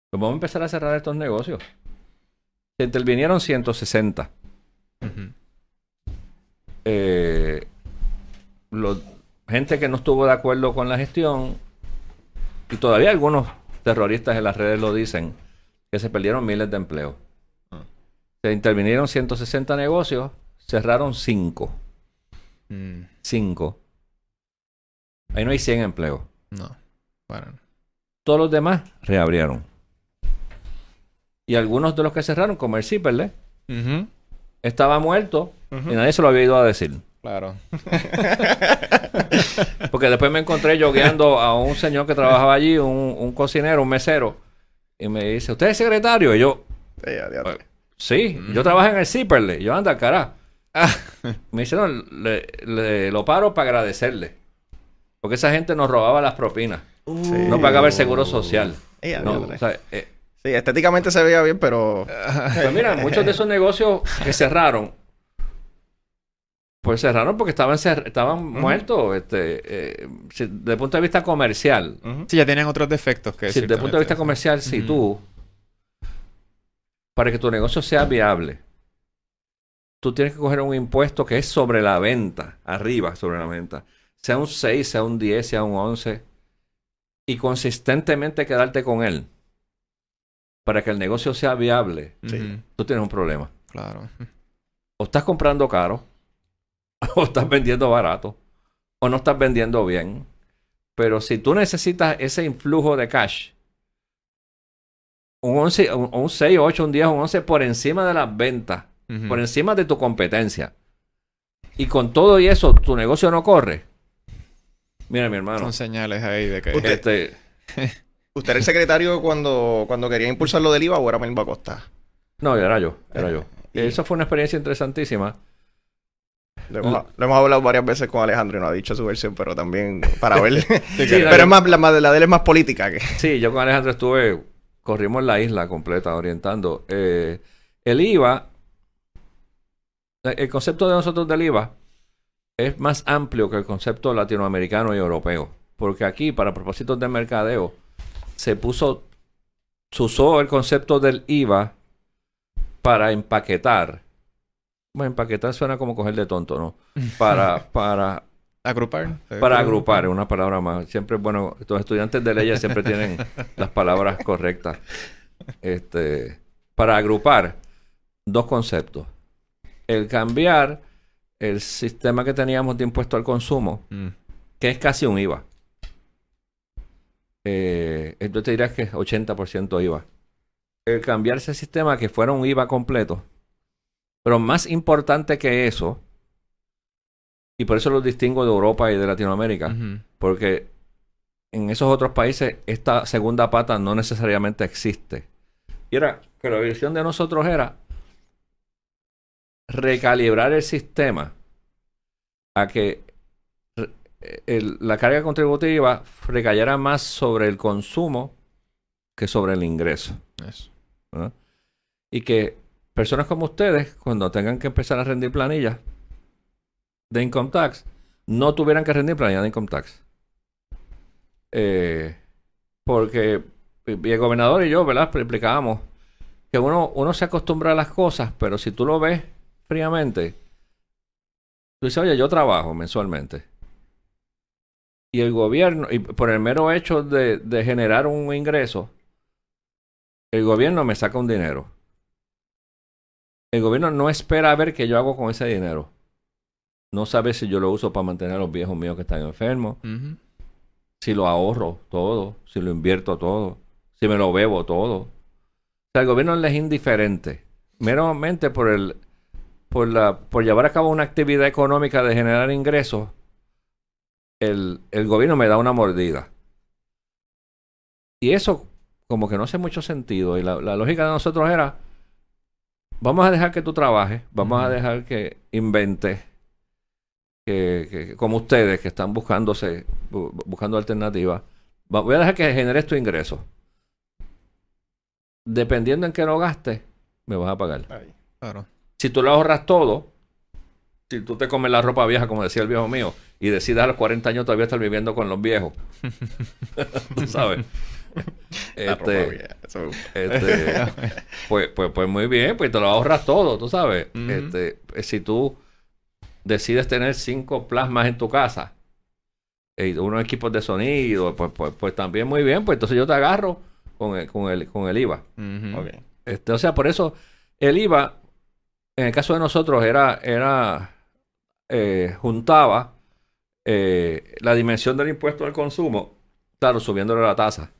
Pues vamos a empezar a cerrar estos negocios. Se intervinieron 160. Ujú. Eh, lo- gente que no estuvo de acuerdo con la gestión, y todavía algunos terroristas en las redes lo dicen, que se perdieron miles de empleos. Ah. Se intervinieron 160 negocios, cerraron 5. Mm, 5. Ahí no hay 100 empleos. No. Bueno. Todos los demás reabrieron. Y algunos de los que cerraron, como el Ujú. estaba muerto y nadie se lo había ido a decir. Claro. Porque después me encontré yogueando a un señor que trabajaba allí, un, un cocinero, un mesero, y me dice, ¿usted es secretario? Y yo, Sí, ya. sí, yo trabajo en el Zipperle. Yo, anda, cara. Me dice, no, le, le- lo paro para agradecerle. Porque esa gente nos robaba las propinas. Sí. No pagaba el seguro social. No, o sea, eh, Sí, estéticamente se veía bien, pero... Pues mira, muchos de esos negocios que cerraron, pues cerraron porque estaban, cer- estaban muertos. Este, eh, si- desde el punto de vista comercial. Sí, ya tienen otros defectos que Si desde el punto de vista comercial, si tú, para que tu negocio sea viable, tú tienes que coger un impuesto que es sobre la venta, arriba sobre la venta, sea un 6, sea un 10, sea un 11, y consistentemente quedarte con él, para que el negocio sea viable, Sí. Tú tienes un problema. Claro. O estás comprando caro, o estás vendiendo barato, o no estás vendiendo bien. Pero si tú necesitas ese influjo de cash, un 11, un, un 6, 8, un 10, un 11 por encima de las ventas, por encima de tu competencia, y con todo y eso tu negocio no corre. Mira, mi hermano, Son señales ahí de que... Usted- este, ¿Usted era el secretario cuando, cuando quería impulsar lo del IVA o era Melba Costa? no, era yo, era yo. Y- Eso fue una experiencia interesantísima. Lo hemos, lo hemos hablado varias veces con Alejandro y no ha dicho su versión, pero también para ver. Sí, pero la- es más, la, la de él es más política que. Sí, yo con Alejandro estuve, corrimos la isla completa orientando. Eh, el IVA, eh, el concepto de nosotros del IVA es más amplio que el concepto latinoamericano y europeo. Porque aquí, para propósitos de mercadeo, se puso, se usó el concepto del IVA para empaquetar. Bueno, empaquetar suena como coger de tonto, ¿no? Para, para, Agrupar. para agrupar, una palabra más. Siempre, bueno, los estudiantes de leyes siempre tienen las palabras correctas. Este, para agrupar dos conceptos. El cambiar el sistema que teníamos de impuesto al consumo, Mm. que es casi un IVA. Eh, yo te diría que es 80% IVA. El cambiar ese sistema que fuera un IVA completo. Pero más importante que eso, y por eso lo distingo de Europa y de Latinoamérica, porque en esos otros países esta segunda pata no necesariamente existe. Y era que la visión de nosotros era recalibrar el sistema a que el- la carga contributiva recayera más sobre el consumo que sobre el ingreso. Y que personas como ustedes, cuando tengan que empezar a rendir planillas de income tax, no tuvieran que rendir planillas de income tax. Eh, porque el gobernador y yo, ¿verdad? Explicábamos que uno, uno se acostumbra a las cosas, pero si tú lo ves fríamente, tú dices, oye, yo trabajo mensualmente. Y el gobierno, y por el mero hecho de, de generar un ingreso, el gobierno me saca un dinero. El gobierno no espera a ver qué yo hago con ese dinero. No sabe si yo lo uso para mantener a los viejos míos que están enfermos, si lo ahorro todo, si lo invierto todo, si me lo bebo todo. O sea, el gobierno les es indiferente. Meramente por el por la por llevar a cabo una actividad económica de generar ingresos, el, el gobierno me da una mordida. Y eso como que no hace mucho sentido. Y la, la lógica de nosotros era, vamos a dejar que tú trabajes, vamos a dejar que inventes, que, que- como ustedes que están buscándose, bu- buscando alternativas, va- voy a dejar que generes tu ingreso. Dependiendo en qué lo gastes, me vas a pagar. Ay. Claro. Si tú lo ahorras todo, si tú te comes la ropa vieja, como decía el viejo mío, y decides a los 40 años todavía estar viviendo con los viejos, tú sabes. La ropa Este, vieja, eso- este, pues, pues, pues muy bien, pues te lo ahorras todo, tú sabes. Este, eh, si tú decides tener cinco plasmas en tu casa y unos equipos de sonido, pues, pues, pues también muy bien, pues entonces yo te agarro con el, con el, con el IVA. Este, o sea, por eso el IVA, en el caso de nosotros, era, era eh, juntaba eh, la dimensión del impuesto al consumo, claro, subiéndole la tasa,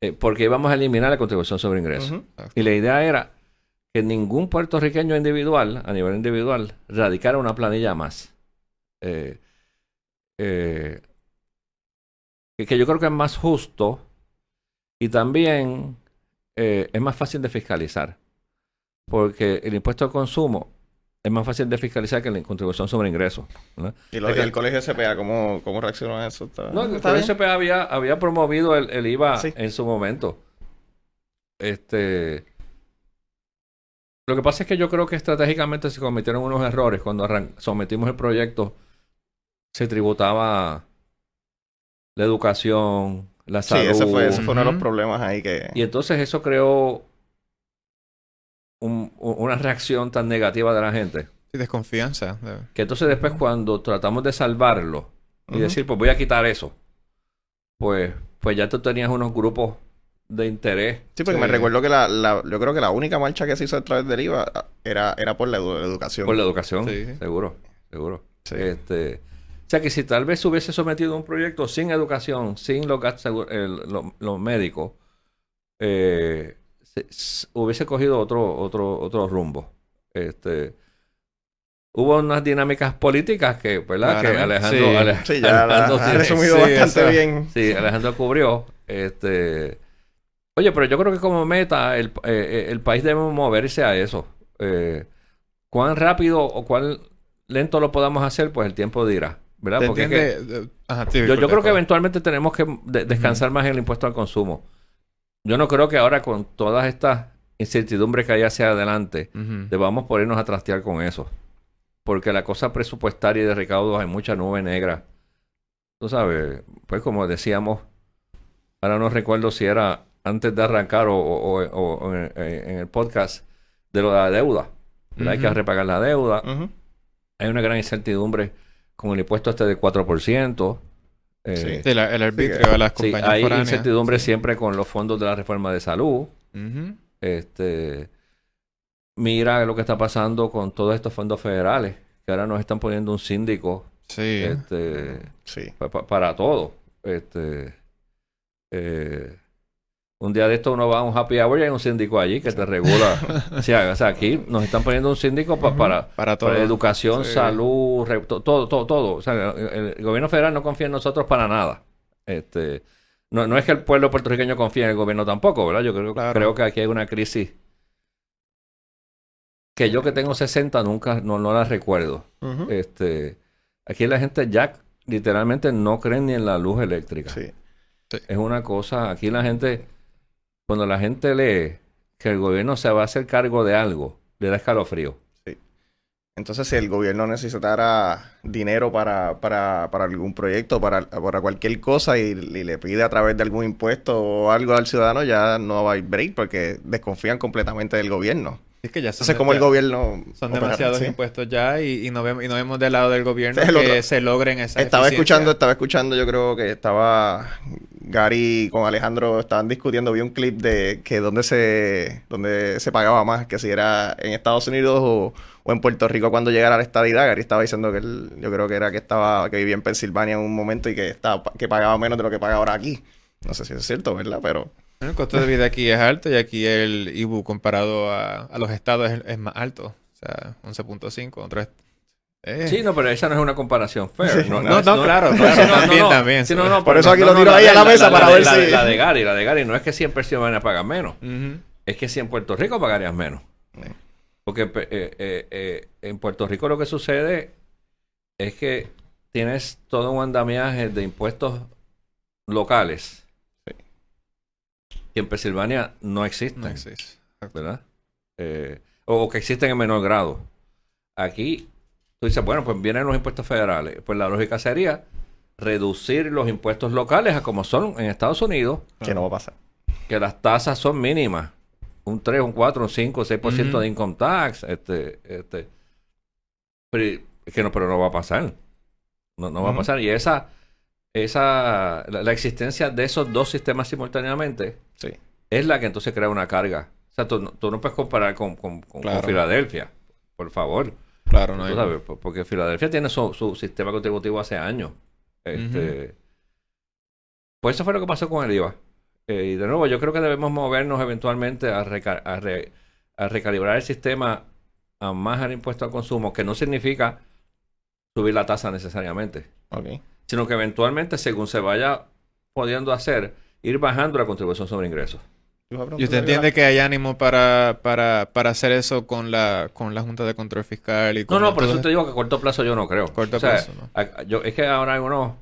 eh, porque íbamos a eliminar la contribución sobre ingresos. Y la idea era que ningún puertorriqueño individual, a nivel individual, radicara una planilla más. Eh, eh, que, yo creo que es más justo y también es más fácil de fiscalizar. Porque el impuesto al consumo es más fácil de fiscalizar que la contribución sobre ingresos. ¿no? Y lo Es que- del colegio SPA, ¿cómo, cómo reaccionó a eso? ¿Está, No, el está bien? CPA había, había promovido el, el IVA Sí. en su momento. Este. Lo que pasa es que yo creo que estratégicamente se cometieron unos errores cuando arran- sometimos el proyecto. Se tributaba la educación, la Sí, salud. ese fue, ese fue uno de los problemas ahí que... Y entonces eso creó un- una reacción tan negativa de la gente. Sí, desconfianza. de- Que entonces después cuando tratamos de salvarlo y decir, pues voy a quitar eso, pues, pues ya tú tenías unos grupos de interés. Sí, porque Sí. me recuerdo que la, la- yo creo que la única marcha que se hizo a través del IVA era, era por la, edu- la educación. Por la educación, Sí, sí. seguro, seguro. Sí. Este, o sea que si tal vez se hubiese sometido a un proyecto sin educación, sin los gastos lo- los médicos, eh, se- hubiese cogido otro, otro, otro rumbo. Este, hubo unas dinámicas políticas que, ¿verdad? Que Alejandro, sí. Ale- Sí, ya la, Alejandro ha sí- resumido bastante bien. Sí, Alejandro cubrió. Este, oye, pero yo creo que como meta el, eh, eh, el país debe moverse a eso. Eh, cuán rápido o cuán lento lo podamos hacer, pues el tiempo dirá, ¿verdad? Yo, creo que eventualmente tenemos que de- descansar más en el impuesto al consumo. Yo no creo que ahora con todas estas incertidumbres que hay hacia adelante debamos ponernos a trastear con eso. Porque la cosa presupuestaria y de recaudos hay mucha nube negra. Tú sabes, pues como decíamos, ahora no recuerdo si era antes de arrancar o, o- o- o en, en el podcast de lo de la deuda. Hay que repagar la deuda. Hay una gran incertidumbre con el impuesto este del 4%. Eh, Sí. Sí, la- el arbitrio que- de las sí, hay foráneas. incertidumbre siempre con los fondos de la reforma de salud. Este, mira lo que está pasando con todos estos fondos federales, que ahora nos están poniendo un síndico Sí. este, Sí. pa- pa- para todo. Este, eh, un día de esto uno va a un happy hour y hay un síndico allí que te regula. o, sea, o sea, aquí nos están poniendo un síndico pa- para, Para todo. para educación, Sí. salud, re- to- todo, todo, todo. O sea, el, el gobierno federal no confía en nosotros para nada. Este, no, no es que el pueblo puertorriqueño confíe en el gobierno tampoco, ¿verdad? Yo creo, Claro. creo que aquí hay una crisis que yo que tengo 60 nunca, no, no la recuerdo. Este, aquí la gente ya literalmente no cree ni en la luz eléctrica. Sí. Es una cosa, aquí la gente, cuando la gente lee que el gobierno se va a hacer cargo de algo, le da escalofrío. Entonces, si el gobierno necesitara dinero para, para, para algún proyecto, para, para cualquier cosa, y, le pide a través de algún impuesto o algo al ciudadano, ya no hay break porque desconfían completamente del gobierno. Es que ya son, como el gobierno... son demasiados Sí. impuestos ya y, y no vemos, y no vemos del lado del gobierno es que se logren esas Estaba escuchando, estaba escuchando, yo creo que estaba Gary con Alejandro, estaban discutiendo, vi un clip de que donde se, donde se pagaba más, que si era en Estados Unidos o, o en Puerto Rico cuando llegara la estadidad. Gary estaba diciendo que él, yo creo que era que estaba, que vivía en Pensilvania en un momento y que estaba, que pagaba menos de lo que paga ahora aquí. No sé si es cierto, ¿verdad? Pero El costo de vida aquí es alto y aquí el IBU comparado a, a los estados es, es más alto. O sea, 11.5, otro es- eh. Sí, no, pero esa no es una comparación fair. No, No, claro, claro, no, también, también. sí, Por eso aquí lo tiro ahí a la mesa para de- ver la si- La de Gary, la de Gary, no es que 100 personas van a pagar menos. Es que si en Puerto Rico pagarías menos. Porque eh, eh, eh, en Puerto Rico lo que sucede es que tienes todo un andamiaje de impuestos locales que en Pensilvania no existen, No existe. ¿verdad? Eh, o, que existen en menor grado. Aquí tú dices, bueno, pues vienen los impuestos federales. Pues la lógica sería reducir los impuestos locales a como son en Estados Unidos, Que no va a pasar. que las tasas son mínimas. Un 3, un 4, un 5, un 6% Ujú. de income tax. Este, este. Pero, es que no, pero no va a pasar. No, no va a pasar. Y esa, esa, la, la existencia de esos dos sistemas simultáneamente Sí. es la que entonces crea una carga. O sea, tú, no- tú no puedes comparar con, con- con-. Filadelfia, por favor. Claro, no hay- sabes, porque Filadelfia tiene su, su sistema contributivo hace años. Este, Pues eso fue lo que pasó con el IVA. Eh, y de nuevo, yo creo que debemos movernos eventualmente a, reca- a, re- a recalibrar el sistema a más al impuesto al consumo, que no significa subir la tasa necesariamente, Ok. Sino que eventualmente, según se vaya pudiendo hacer, ir bajando la contribución sobre ingresos. ¿Y usted entiende que hay ánimo para, para, para hacer eso con la, con la Junta de Control Fiscal y No, con no, por eso te digo que a corto plazo yo no creo. Corto O sea, plazo, ¿no? a- yo, es que ahora hay uno.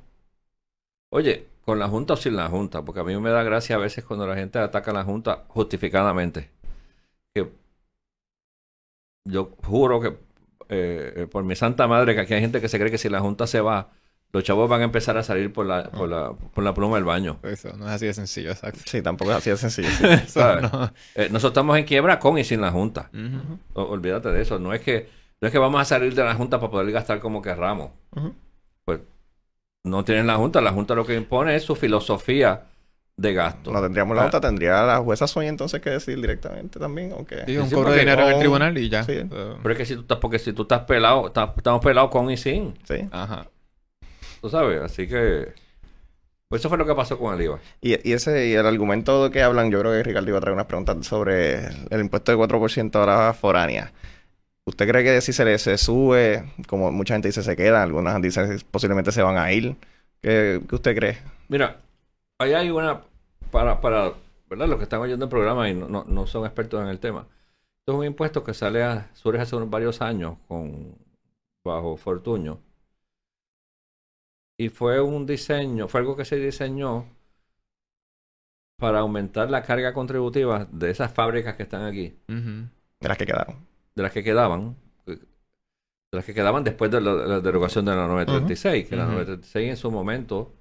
Oye, con la Junta o sin la Junta, porque a mí me da gracia a veces cuando la gente ataca a la Junta justificadamente. Que yo juro que, eh, eh, por mi santa madre, que aquí hay gente que se cree que si la Junta se va, los chavos van a empezar a salir por la, por la, por la pluma del baño. Eso, no es así de sencillo, exacto. Sí, tampoco es así de sencillo. sí. Eso ¿sabes? no. Eh, nosotros estamos en quiebra con y sin la Junta. O- olvídate de eso. No es que no es que vamos a salir de la Junta para poder gastar como querramos. Pues no tienen la Junta. La Junta lo que impone es su filosofía de gasto. No tendríamos la Ah. Junta, tendría la jueza Sonia entonces que decir directamente también. Aunque... Sí, un Sí, cobro de dinero en el tribunal y ya. Sí. Pero es que si tú estás, porque si tú estás pelado, estás- estamos pelados con y sin. Sí. Ajá. Tú sabes, así que. Pues eso fue lo que pasó con el IVA. Y, y ese y el argumento que hablan, yo creo que Ricardo iba a traer unas preguntas sobre el impuesto de 4% a la foránea. ¿Usted cree que si se le se sube, como mucha gente dice se queda, algunas dicen posiblemente se van a ir? ¿Qué, qué usted cree? Mira, ahí hay una. Para, para ¿verdad? los que están oyendo el programa y no, no, no son expertos en el tema. Esto es un impuesto que sale a, surge hace unos varios años con bajo Fortuño. Y fue un diseño, fue algo que se diseñó para aumentar la carga contributiva de esas fábricas que están aquí. De las que quedaron. de las que quedaban, eh, de las que quedaban después de la, de la derogación de la 936, que la Ujú. 936 en su momento,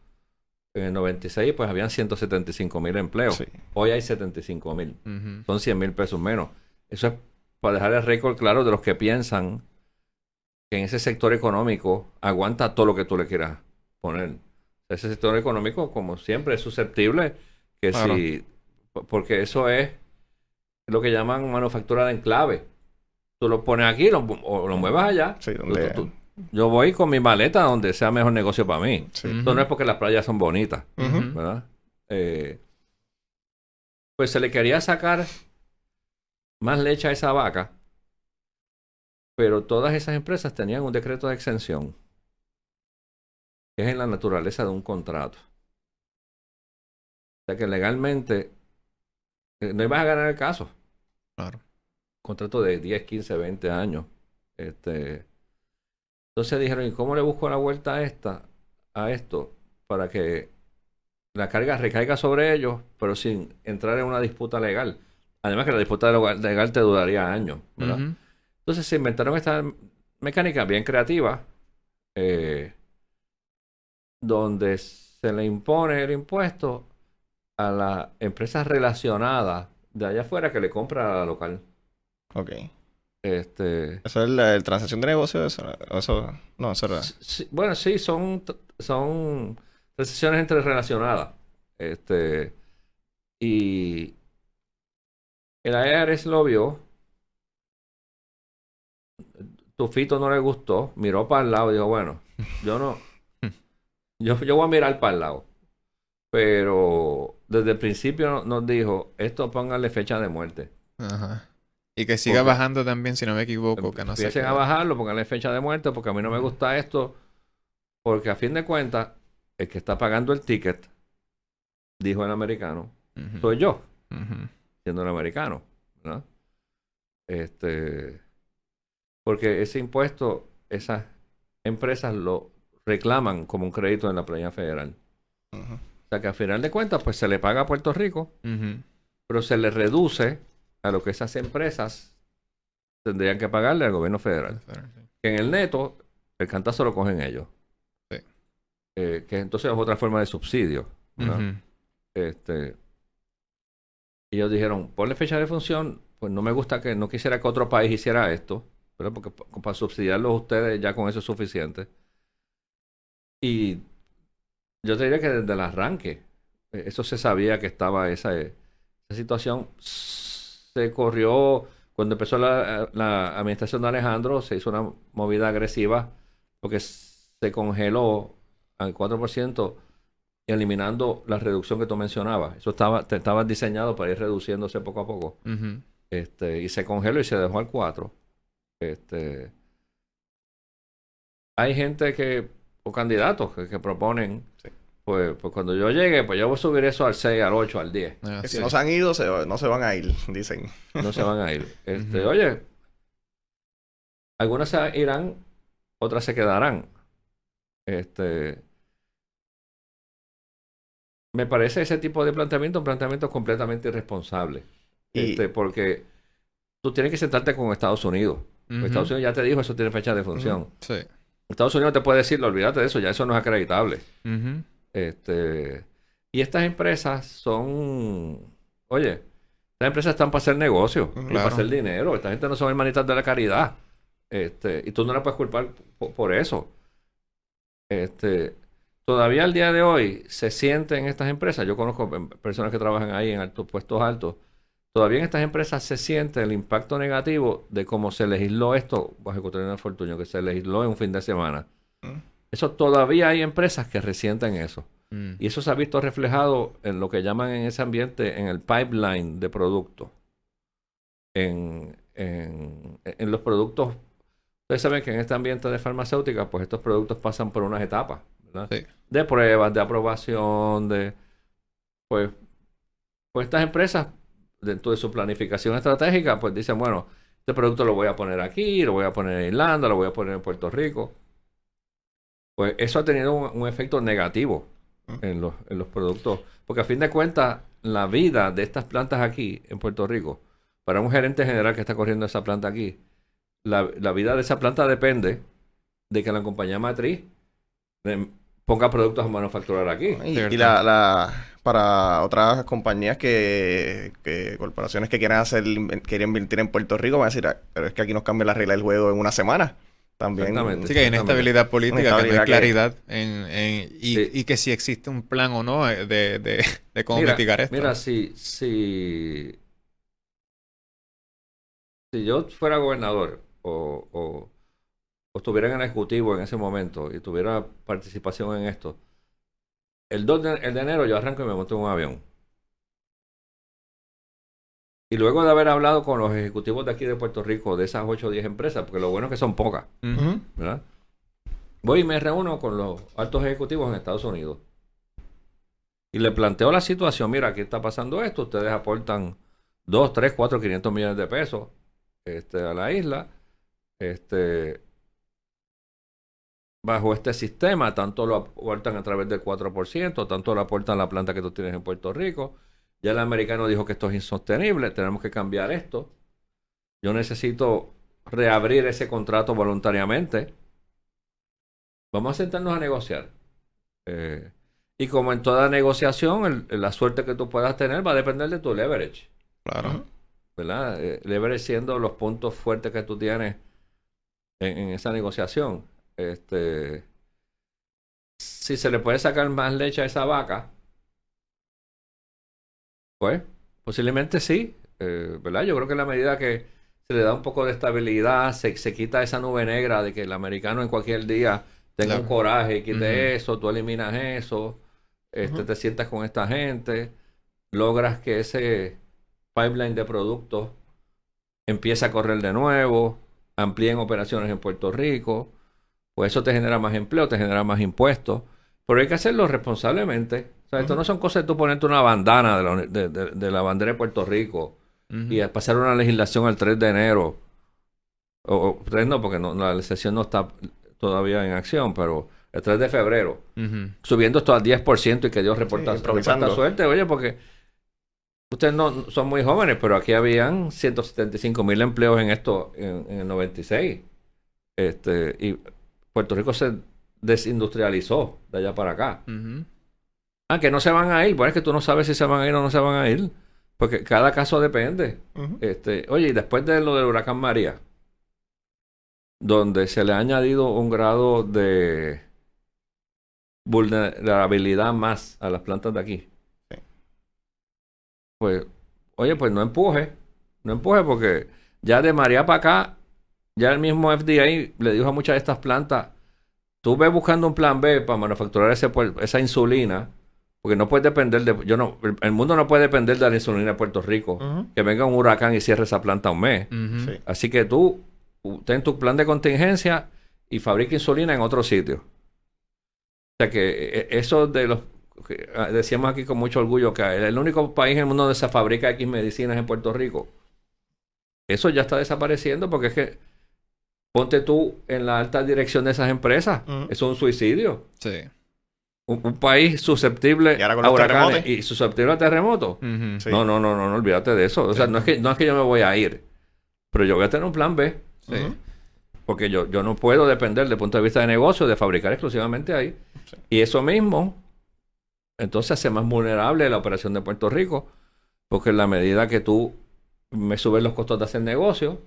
en el 96, pues habían 175 mil empleos. Sí. Hoy hay 75 mil. Ujú. Son 100 mil pesos menos. Eso es para dejar el récord claro de los que piensan que en ese sector económico aguanta todo lo que tú le quieras poner. Ese sector económico, como siempre, es susceptible que Claro. si... po- Porque eso es lo que llaman manufactura de enclave. Tú lo pones aquí lo, o lo muevas allá. Sí, Tú- donde... tú- tú- yo voy con mi maleta donde sea mejor negocio para mí. sí. Esto no es porque las playas son bonitas. ¿verdad? Eh, pues se le quería sacar más leche a esa vaca, pero todas esas empresas tenían un decreto de exención, que es en la naturaleza de un contrato. O sea que legalmente eh, no ibas a ganar el caso. Claro. Contrato de 10, 15, 20 años. Este, entonces dijeron, ¿y cómo le busco la vuelta a esta, a esto, para que la carga recaiga sobre ellos, pero sin entrar en una disputa legal? Además que la disputa legal te duraría años. Entonces se inventaron esta mecánica bien creativa, eh, donde se le impone el impuesto a las empresas relacionadas de allá afuera que le compra a la local. Ok. Este, ¿Eso es la, la transacción de negocio? Eso, eso, no, eso era... Sí, bueno, sí, son, son transacciones entre relacionadas. Este, y el IRS lo vio. Tufito no le gustó, miró para el lado y dijo, bueno, yo no, yo, yo voy a mirar para el lado. Pero desde el principio no- nos dijo, esto pónganle fecha de muerte. Ajá. Y que siga Porque- bajando también, si no me equivoco, que no. Empiecen a bajarlo, pónganle fecha de muerte, porque a mí no me gusta esto. Porque a fin de cuentas, el que está pagando el ticket, dijo el americano, soy yo, siendo el americano. ¿verdad? Este, porque ese impuesto, esas empresas lo reclaman como un crédito en la playa federal. O sea que a final de cuentas, pues se le paga a Puerto Rico, pero se le reduce a lo que esas empresas tendrían que pagarle al gobierno federal. que en el neto el cantazo lo cogen ellos. Sí. Eh, que entonces es otra forma de subsidio. Este, y ellos dijeron, ponle fecha de función, pues no me gusta que, no quisiera que otro país hiciera esto, ¿verdad? Porque pa- para subsidiarlos ustedes ya con eso es suficiente. Y yo te diría que desde el arranque, eh, eso se sabía que estaba esa, eh, esa situación. Se corrió, cuando empezó la, la administración de Alejandro, se hizo una movida agresiva porque se congeló al 4% eliminando la reducción que tú mencionabas. Eso estaba, te- estaba diseñado para ir reduciéndose poco a poco. Este, y se congeló y se dejó al 4. Este, hay gente que, o candidatos que, que proponen, Sí. pues, pues cuando yo llegue, pues yo voy a subir eso al 6, al 8, al 10. Ah, si sí. no se han ido, se- no se van a ir, dicen. No se van a ir. Este. Oye, algunas se irán, otras se quedarán. Este, me parece ese tipo de planteamiento un planteamiento completamente irresponsable. Y Este, porque tú tienes que sentarte con Estados Unidos. Ujú. Estados Unidos ya te dijo, eso tiene fecha de función. Sí. Estados Unidos te puede decir, olvídate de eso, ya eso no es acreditable. Este, y estas empresas son, oye, estas empresas están para hacer negocio y para hacer dinero. Esta gente no son hermanitas de la caridad. Este, y tú no la puedes culpar po- por, eso. Este, todavía al día de hoy se sienten estas empresas, yo conozco em, personas que trabajan ahí en altos puestos altos, todavía en estas empresas se siente el impacto negativo de cómo se legisló esto, bajo Ecuatoriano Fortuño, que se legisló en un fin de semana. Mm. Eso todavía hay empresas que resienten eso. Mm. Y eso se ha visto reflejado en lo que llaman en ese ambiente, en el pipeline de productos. En, en, en los productos. Ustedes saben que en este ambiente de farmacéutica, pues estos productos pasan por unas etapas, ¿verdad? Sí. De pruebas, de aprobación, de. Pues, pues estas empresas, dentro de su planificación estratégica, pues dicen, bueno, este producto lo voy a poner aquí, lo voy a poner en Irlanda, lo voy a poner en Puerto Rico. Pues eso ha tenido un, un efecto negativo en los, en los productos. Porque a fin de cuentas, la vida de estas plantas aquí en Puerto Rico, para un gerente general que está corriendo esa planta aquí, la, la vida de esa planta depende de que la compañía matriz eh, ponga productos a manufacturar aquí. Y, Cierto. y la, la- para otras compañías que, que corporaciones que quieran hacer quieren invertir en Puerto Rico van a decir, "Ah, pero es que aquí nos cambia la regla del juego en una semana. También. Exactamente. Sí, que hay inestabilidad política, que no hay que- claridad en, en- y, Sí. y que si existe un plan o no de, de, de cómo Mira, mitigar esto. Mira, si, si, si yo fuera gobernador o, o, o estuviera en el ejecutivo en ese momento y tuviera participación en esto, el 2 de, el de enero yo arranco y me monto en un avión. Y luego de haber hablado con los ejecutivos de aquí de Puerto Rico, de esas 8 o 10 empresas, porque lo bueno es que son pocas. Voy y me reúno con los altos ejecutivos en Estados Unidos. Y le planteo la situación, mira, aquí está pasando esto, ustedes aportan 2, 3, 4, 500 millones de pesos este, a la isla. Este, bajo este sistema, tanto lo aportan a través del 4%, tanto lo aportan la planta que tú tienes en Puerto Rico. Ya el americano dijo que esto es insostenible, tenemos que cambiar esto. Yo necesito reabrir ese contrato voluntariamente. Vamos a sentarnos a negociar. Eh, y como en toda negociación, el- la suerte que tú puedas tener va a depender de tu leverage. Claro. ¿verdad? Eh, leverage siendo los puntos fuertes que tú tienes en, en esa negociación. Este, si se le puede sacar más leche a esa vaca, pues posiblemente sí, eh, ¿verdad? Yo creo que en la medida que se le da un poco de estabilidad, se, se quita esa nube negra de que el americano en cualquier día tenga Claro. un coraje y quite eso, tú eliminas eso, este, te sientas con esta gente, logras que ese pipeline de productos empiece a correr de nuevo, amplíen operaciones en Puerto Rico, pues eso te genera más empleo, te genera más impuestos, pero hay que hacerlo responsablemente. O sea, esto no son cosas de tú ponerte una bandana de la, uni- de, de- de la bandera de Puerto Rico y pasar una legislación el 3 de enero. O, o 3 no, porque no, la sesión no está todavía en acción, pero el 3 de febrero, subiendo esto al 10% y que Dios reporta, improvisando. reporta suerte, oye, porque ustedes no son muy jóvenes, pero aquí habían 175 mil empleos en esto en, en el 96. Este, y Puerto Rico se desindustrializó de allá para acá. Ujú. Ah, que no se van a ir. Bueno, es que tú no sabes si se van a ir o no se van a ir. Porque cada caso depende. Este, oye, y después de lo del huracán María, donde se le ha añadido un grado de vulnerabilidad más a las plantas de aquí. Sí. Pues, oye, pues no empuje, no empuje porque ya de María para acá, ya el mismo FDA le dijo a muchas de estas plantas, tú ves buscando un plan B para manufacturar ese, esa insulina, porque no puedes depender de, yo no, el- mundo no puede depender de la insulina de Puerto Rico que venga un huracán y cierre esa planta un mes. Sí. Así que tú ten tu plan de contingencia y fabrica insulina en otro sitio. O sea que eh, eso de los... que, ah, decíamos aquí con mucho orgullo que el, el único país en el mundo donde se fabrica X medicinas en Puerto Rico. Eso ya está desapareciendo porque es que ponte tú en la alta dirección de esas empresas. Eso es un suicidio. Sí. Un, un país susceptible Y ahora con a huracanes y susceptible a terremotos. Sí. No, no, no, no, no, olvídate de eso. O sea, Sí. no es, que, no es que yo me voy a ir, pero yo voy a tener un plan B, Sí. Porque yo, yo no puedo depender desde el punto de vista de negocio de fabricar exclusivamente ahí. Sí. Y eso mismo, entonces hace más vulnerable la operación de Puerto Rico, porque en la medida que tú me subes los costos de hacer negocio,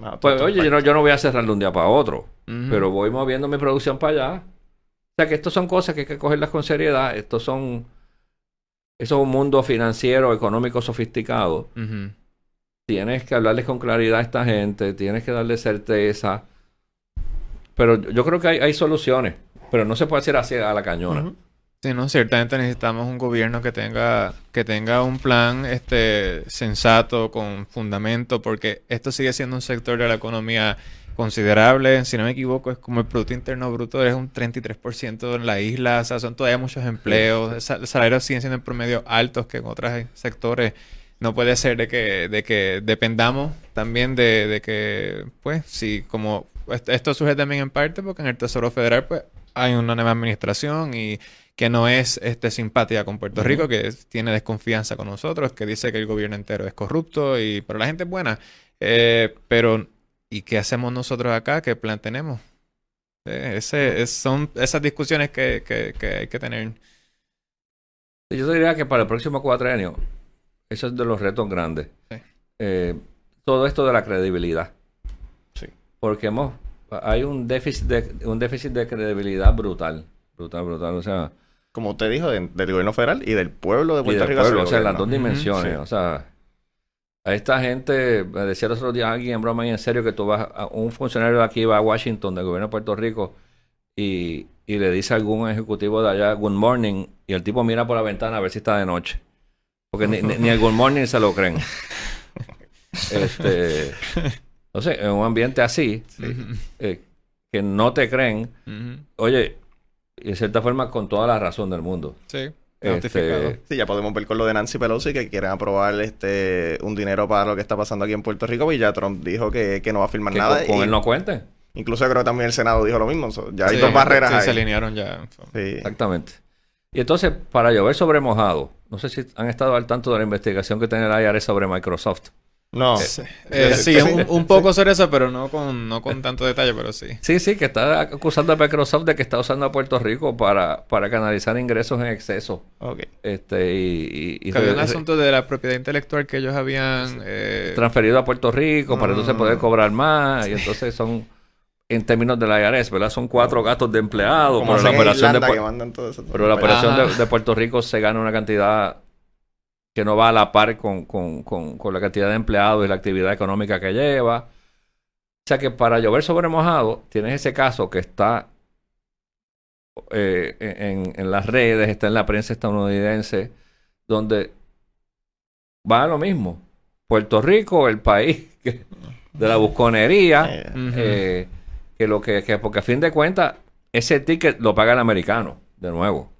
Ah, pues oye, yo no, yo no voy a cerrar de un día para otro, pero voy moviendo mi producción para allá. O sea que estas son cosas que hay que cogerlas con seriedad. Estos son... Eso es un mundo financiero, económico sofisticado. Tienes que hablarles con claridad a esta gente, tienes que darle certeza. Pero yo- creo que hay, hay soluciones, pero no se puede hacer así a la cañona. Sí, no, ciertamente necesitamos un gobierno que tenga, que tenga un plan este, sensato, con fundamento, porque esto sigue siendo un sector de la economía considerable. Si no me equivoco, es como el Producto Interno Bruto, es un 33% en la isla, o sea, son todavía muchos empleos, sa- los salarios siguen siendo en promedio altos que en otros sectores. No puede ser de que, de que dependamos también de, de que, pues, si como esto surge también en parte porque en el Tesoro Federal, pues, hay una nueva administración y que no es este, simpática con Puerto. Rico, que tiene desconfianza con nosotros, que dice que el gobierno entero es corrupto, y, pero la gente es buena. Eh, pero, ¿y qué hacemos nosotros acá? ¿Qué plan tenemos? Eh, ese, es- son esas discusiones que, que, que hay que tener. Yo diría que para el próximo cuatrenio, eso es de los retos grandes. Sí. Eh, todo esto de la credibilidad. Sí. Porque hemos, hay un déficit de, un déficit de credibilidad brutal. Brutal, brutal. O sea, Como usted dijo, de- del gobierno federal y del pueblo de y Puerto del Rico. pueblo, o sea, en las dos dimensiones. Sí. O sea, a esta gente, me decía el otro día alguien en broma y en serio que tú vas, a, un funcionario de aquí va a Washington, del gobierno de Puerto Rico, y, y le dice a algún ejecutivo de allá, good morning, y el tipo mira por la ventana a ver si está de noche. Porque ni, ni- ni el good morning se lo creen. Este, entonces, en un ambiente así, eh, que no te creen, oye, y de cierta forma con toda la razón del mundo. Sí, Este. Sí, ya podemos ver con lo de Nancy Pelosi que quieren aprobar este un dinero para lo que está pasando aquí en Puerto Rico y ya Trump dijo que, que no va a firmar que nada. con, con y él no cuenten. Incluso creo que también el Senado dijo lo mismo. so, ya hay dos barreras sí, ahí. se alinearon ya. Sí. Exactamente. Y entonces, para llover sobre mojado, no sé si han estado al tanto de la investigación que tiene el IRS sobre Microsoft. No. Sí, Eh, Sí, un, un poco sobre eso, pero no con, no con tanto detalle, pero sí. Sí, sí, que está acusando a Microsoft de que está usando a Puerto Rico para, para canalizar ingresos en exceso. Ok. Este, y, y- había un asunto de la propiedad intelectual que ellos habían... eh, transferido a Puerto Rico para entonces Mm. poder cobrar más. Y entonces son, en términos de la IRS, ¿verdad? Son cuatro gastos de empleados. Como Pero la operación, de, pero la operación de Puerto Rico se gana una cantidad que no va a la par con, con, con, con la cantidad de empleados y la actividad económica que lleva. O sea que para llover sobre mojado, tienes ese caso que está eh, en, en las redes, está en la prensa estadounidense, donde va a lo mismo. Puerto Rico, el país que- de la busconería, Eh, eh, que lo que, que- porque a fin de cuentas, ese ticket lo paga el americano, de nuevo.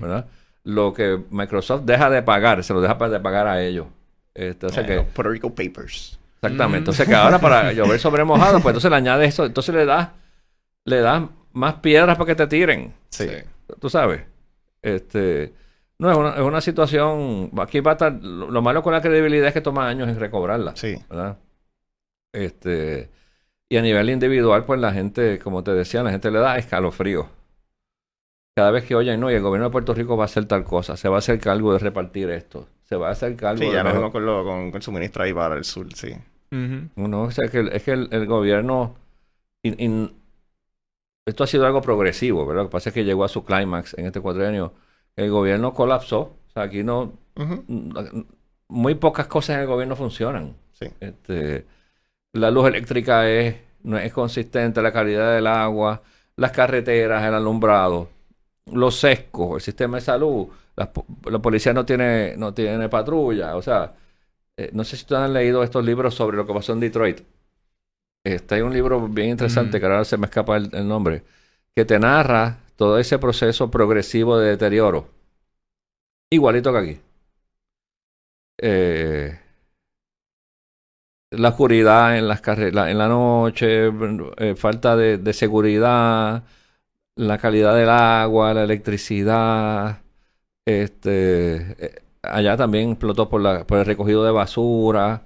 ¿verdad? Lo que Microsoft deja de pagar, se lo deja de pagar a ellos. Este, o sea que, Puerto Rico Papers. exactamente. Mm. Entonces que ahora para llover sobre mojado, pues entonces le añade eso, entonces le das, le das más piedras para que te tiren. Sí. Tú sabes. Este, no, es una, es una situación, aquí va a estar, lo, lo malo con la credibilidad es que toma años en recobrarla. Sí. ¿verdad? Este, Y a nivel individual, pues la gente, como te decía, la gente le da escalofrío. Cada vez que oyen, no, y el gobierno de Puerto Rico va a hacer tal cosa, se va a hacer cargo de repartir esto, se va a hacer cargo Sí, de... ya mejor- vemos con, lo- con, con su ministro ahí para el sur, sí. Ujú. No, o sea, que el- es que el, el gobierno... y- y- esto ha sido algo progresivo, ¿verdad? Lo que pasa es que llegó a su clímax en este cuatrienio. El gobierno colapsó. O sea, aquí no... Muy pocas cosas en el gobierno funcionan. Sí. Este, la luz eléctrica es, no es consistente, la calidad del agua, las carreteras, el alumbrado, los sescos, el sistema de salud, la, la policía no tiene, no tiene patrulla. O sea, eh, no sé si ustedes han leído estos libros sobre lo que pasó en Detroit. Este, hay un libro bien interesante, Mm. que ahora se me escapa el, el nombre, que te narra todo ese proceso progresivo de deterioro. Igualito que aquí. Eh, la oscuridad en las carreras, en la noche, eh, falta de, de seguridad, la calidad del agua, la electricidad. Este, eh, allá también explotó por, la, por el recogido de basura.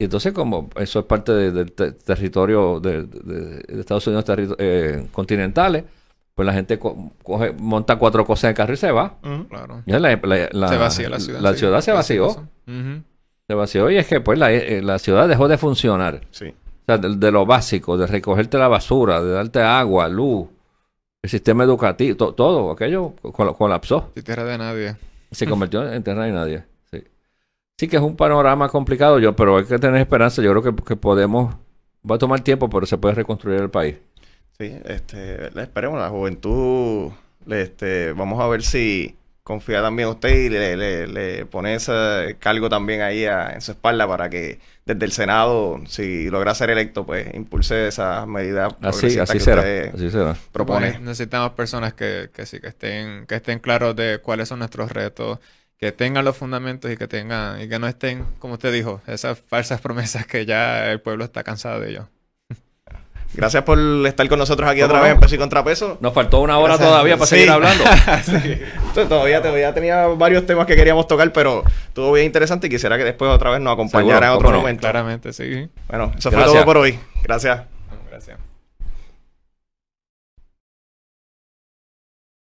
Y entonces, como eso es parte de- del te- territorio de, de- de Estados Unidos eh, continentales, pues la gente co- coge, monta cuatro cosas en el carro y se va. Claro. La, la- la- se vacía la ciudad. La sí. ciudad se vació. Se vació y es que pues la, eh, la ciudad dejó de funcionar. Sí. O sea, de, de lo básico, de recogerte la basura, de darte agua, luz, el sistema educativo, to- todo aquello col- colapsó. Sí, tierra de nadie. Se convirtió en tierra de nadie. Sí. sí que es un panorama complicado, yo, pero hay que tener esperanza. Yo creo que, que podemos, va a tomar tiempo, pero se puede reconstruir el país. Sí, este, le esperemos, la juventud, le- este, vamos a ver si confía también en usted y le, le- le pone ese cargo también ahí a- en su espalda para que desde el Senado, si logra ser electo, pues impulse esas medidas Así, así que será. usted Así será. propone. Necesitamos personas que, que sí, que estén, que estén claros de cuáles son nuestros retos, que tengan los fundamentos y que tengan, y que no estén, como usted dijo, esas falsas promesas que ya el pueblo está cansado de ellos. Gracias por estar con nosotros aquí ¿Cómo otra vez en Peso y Contrapeso. Nos faltó una hora Gracias. todavía para Sí. seguir hablando. Entonces, todavía, todavía tenía varios temas que queríamos tocar, pero estuvo bien interesante y quisiera que después otra vez nos acompañara en otro no. momento. Claramente, sí. Bueno, eso fue todo por hoy. Gracias. Gracias.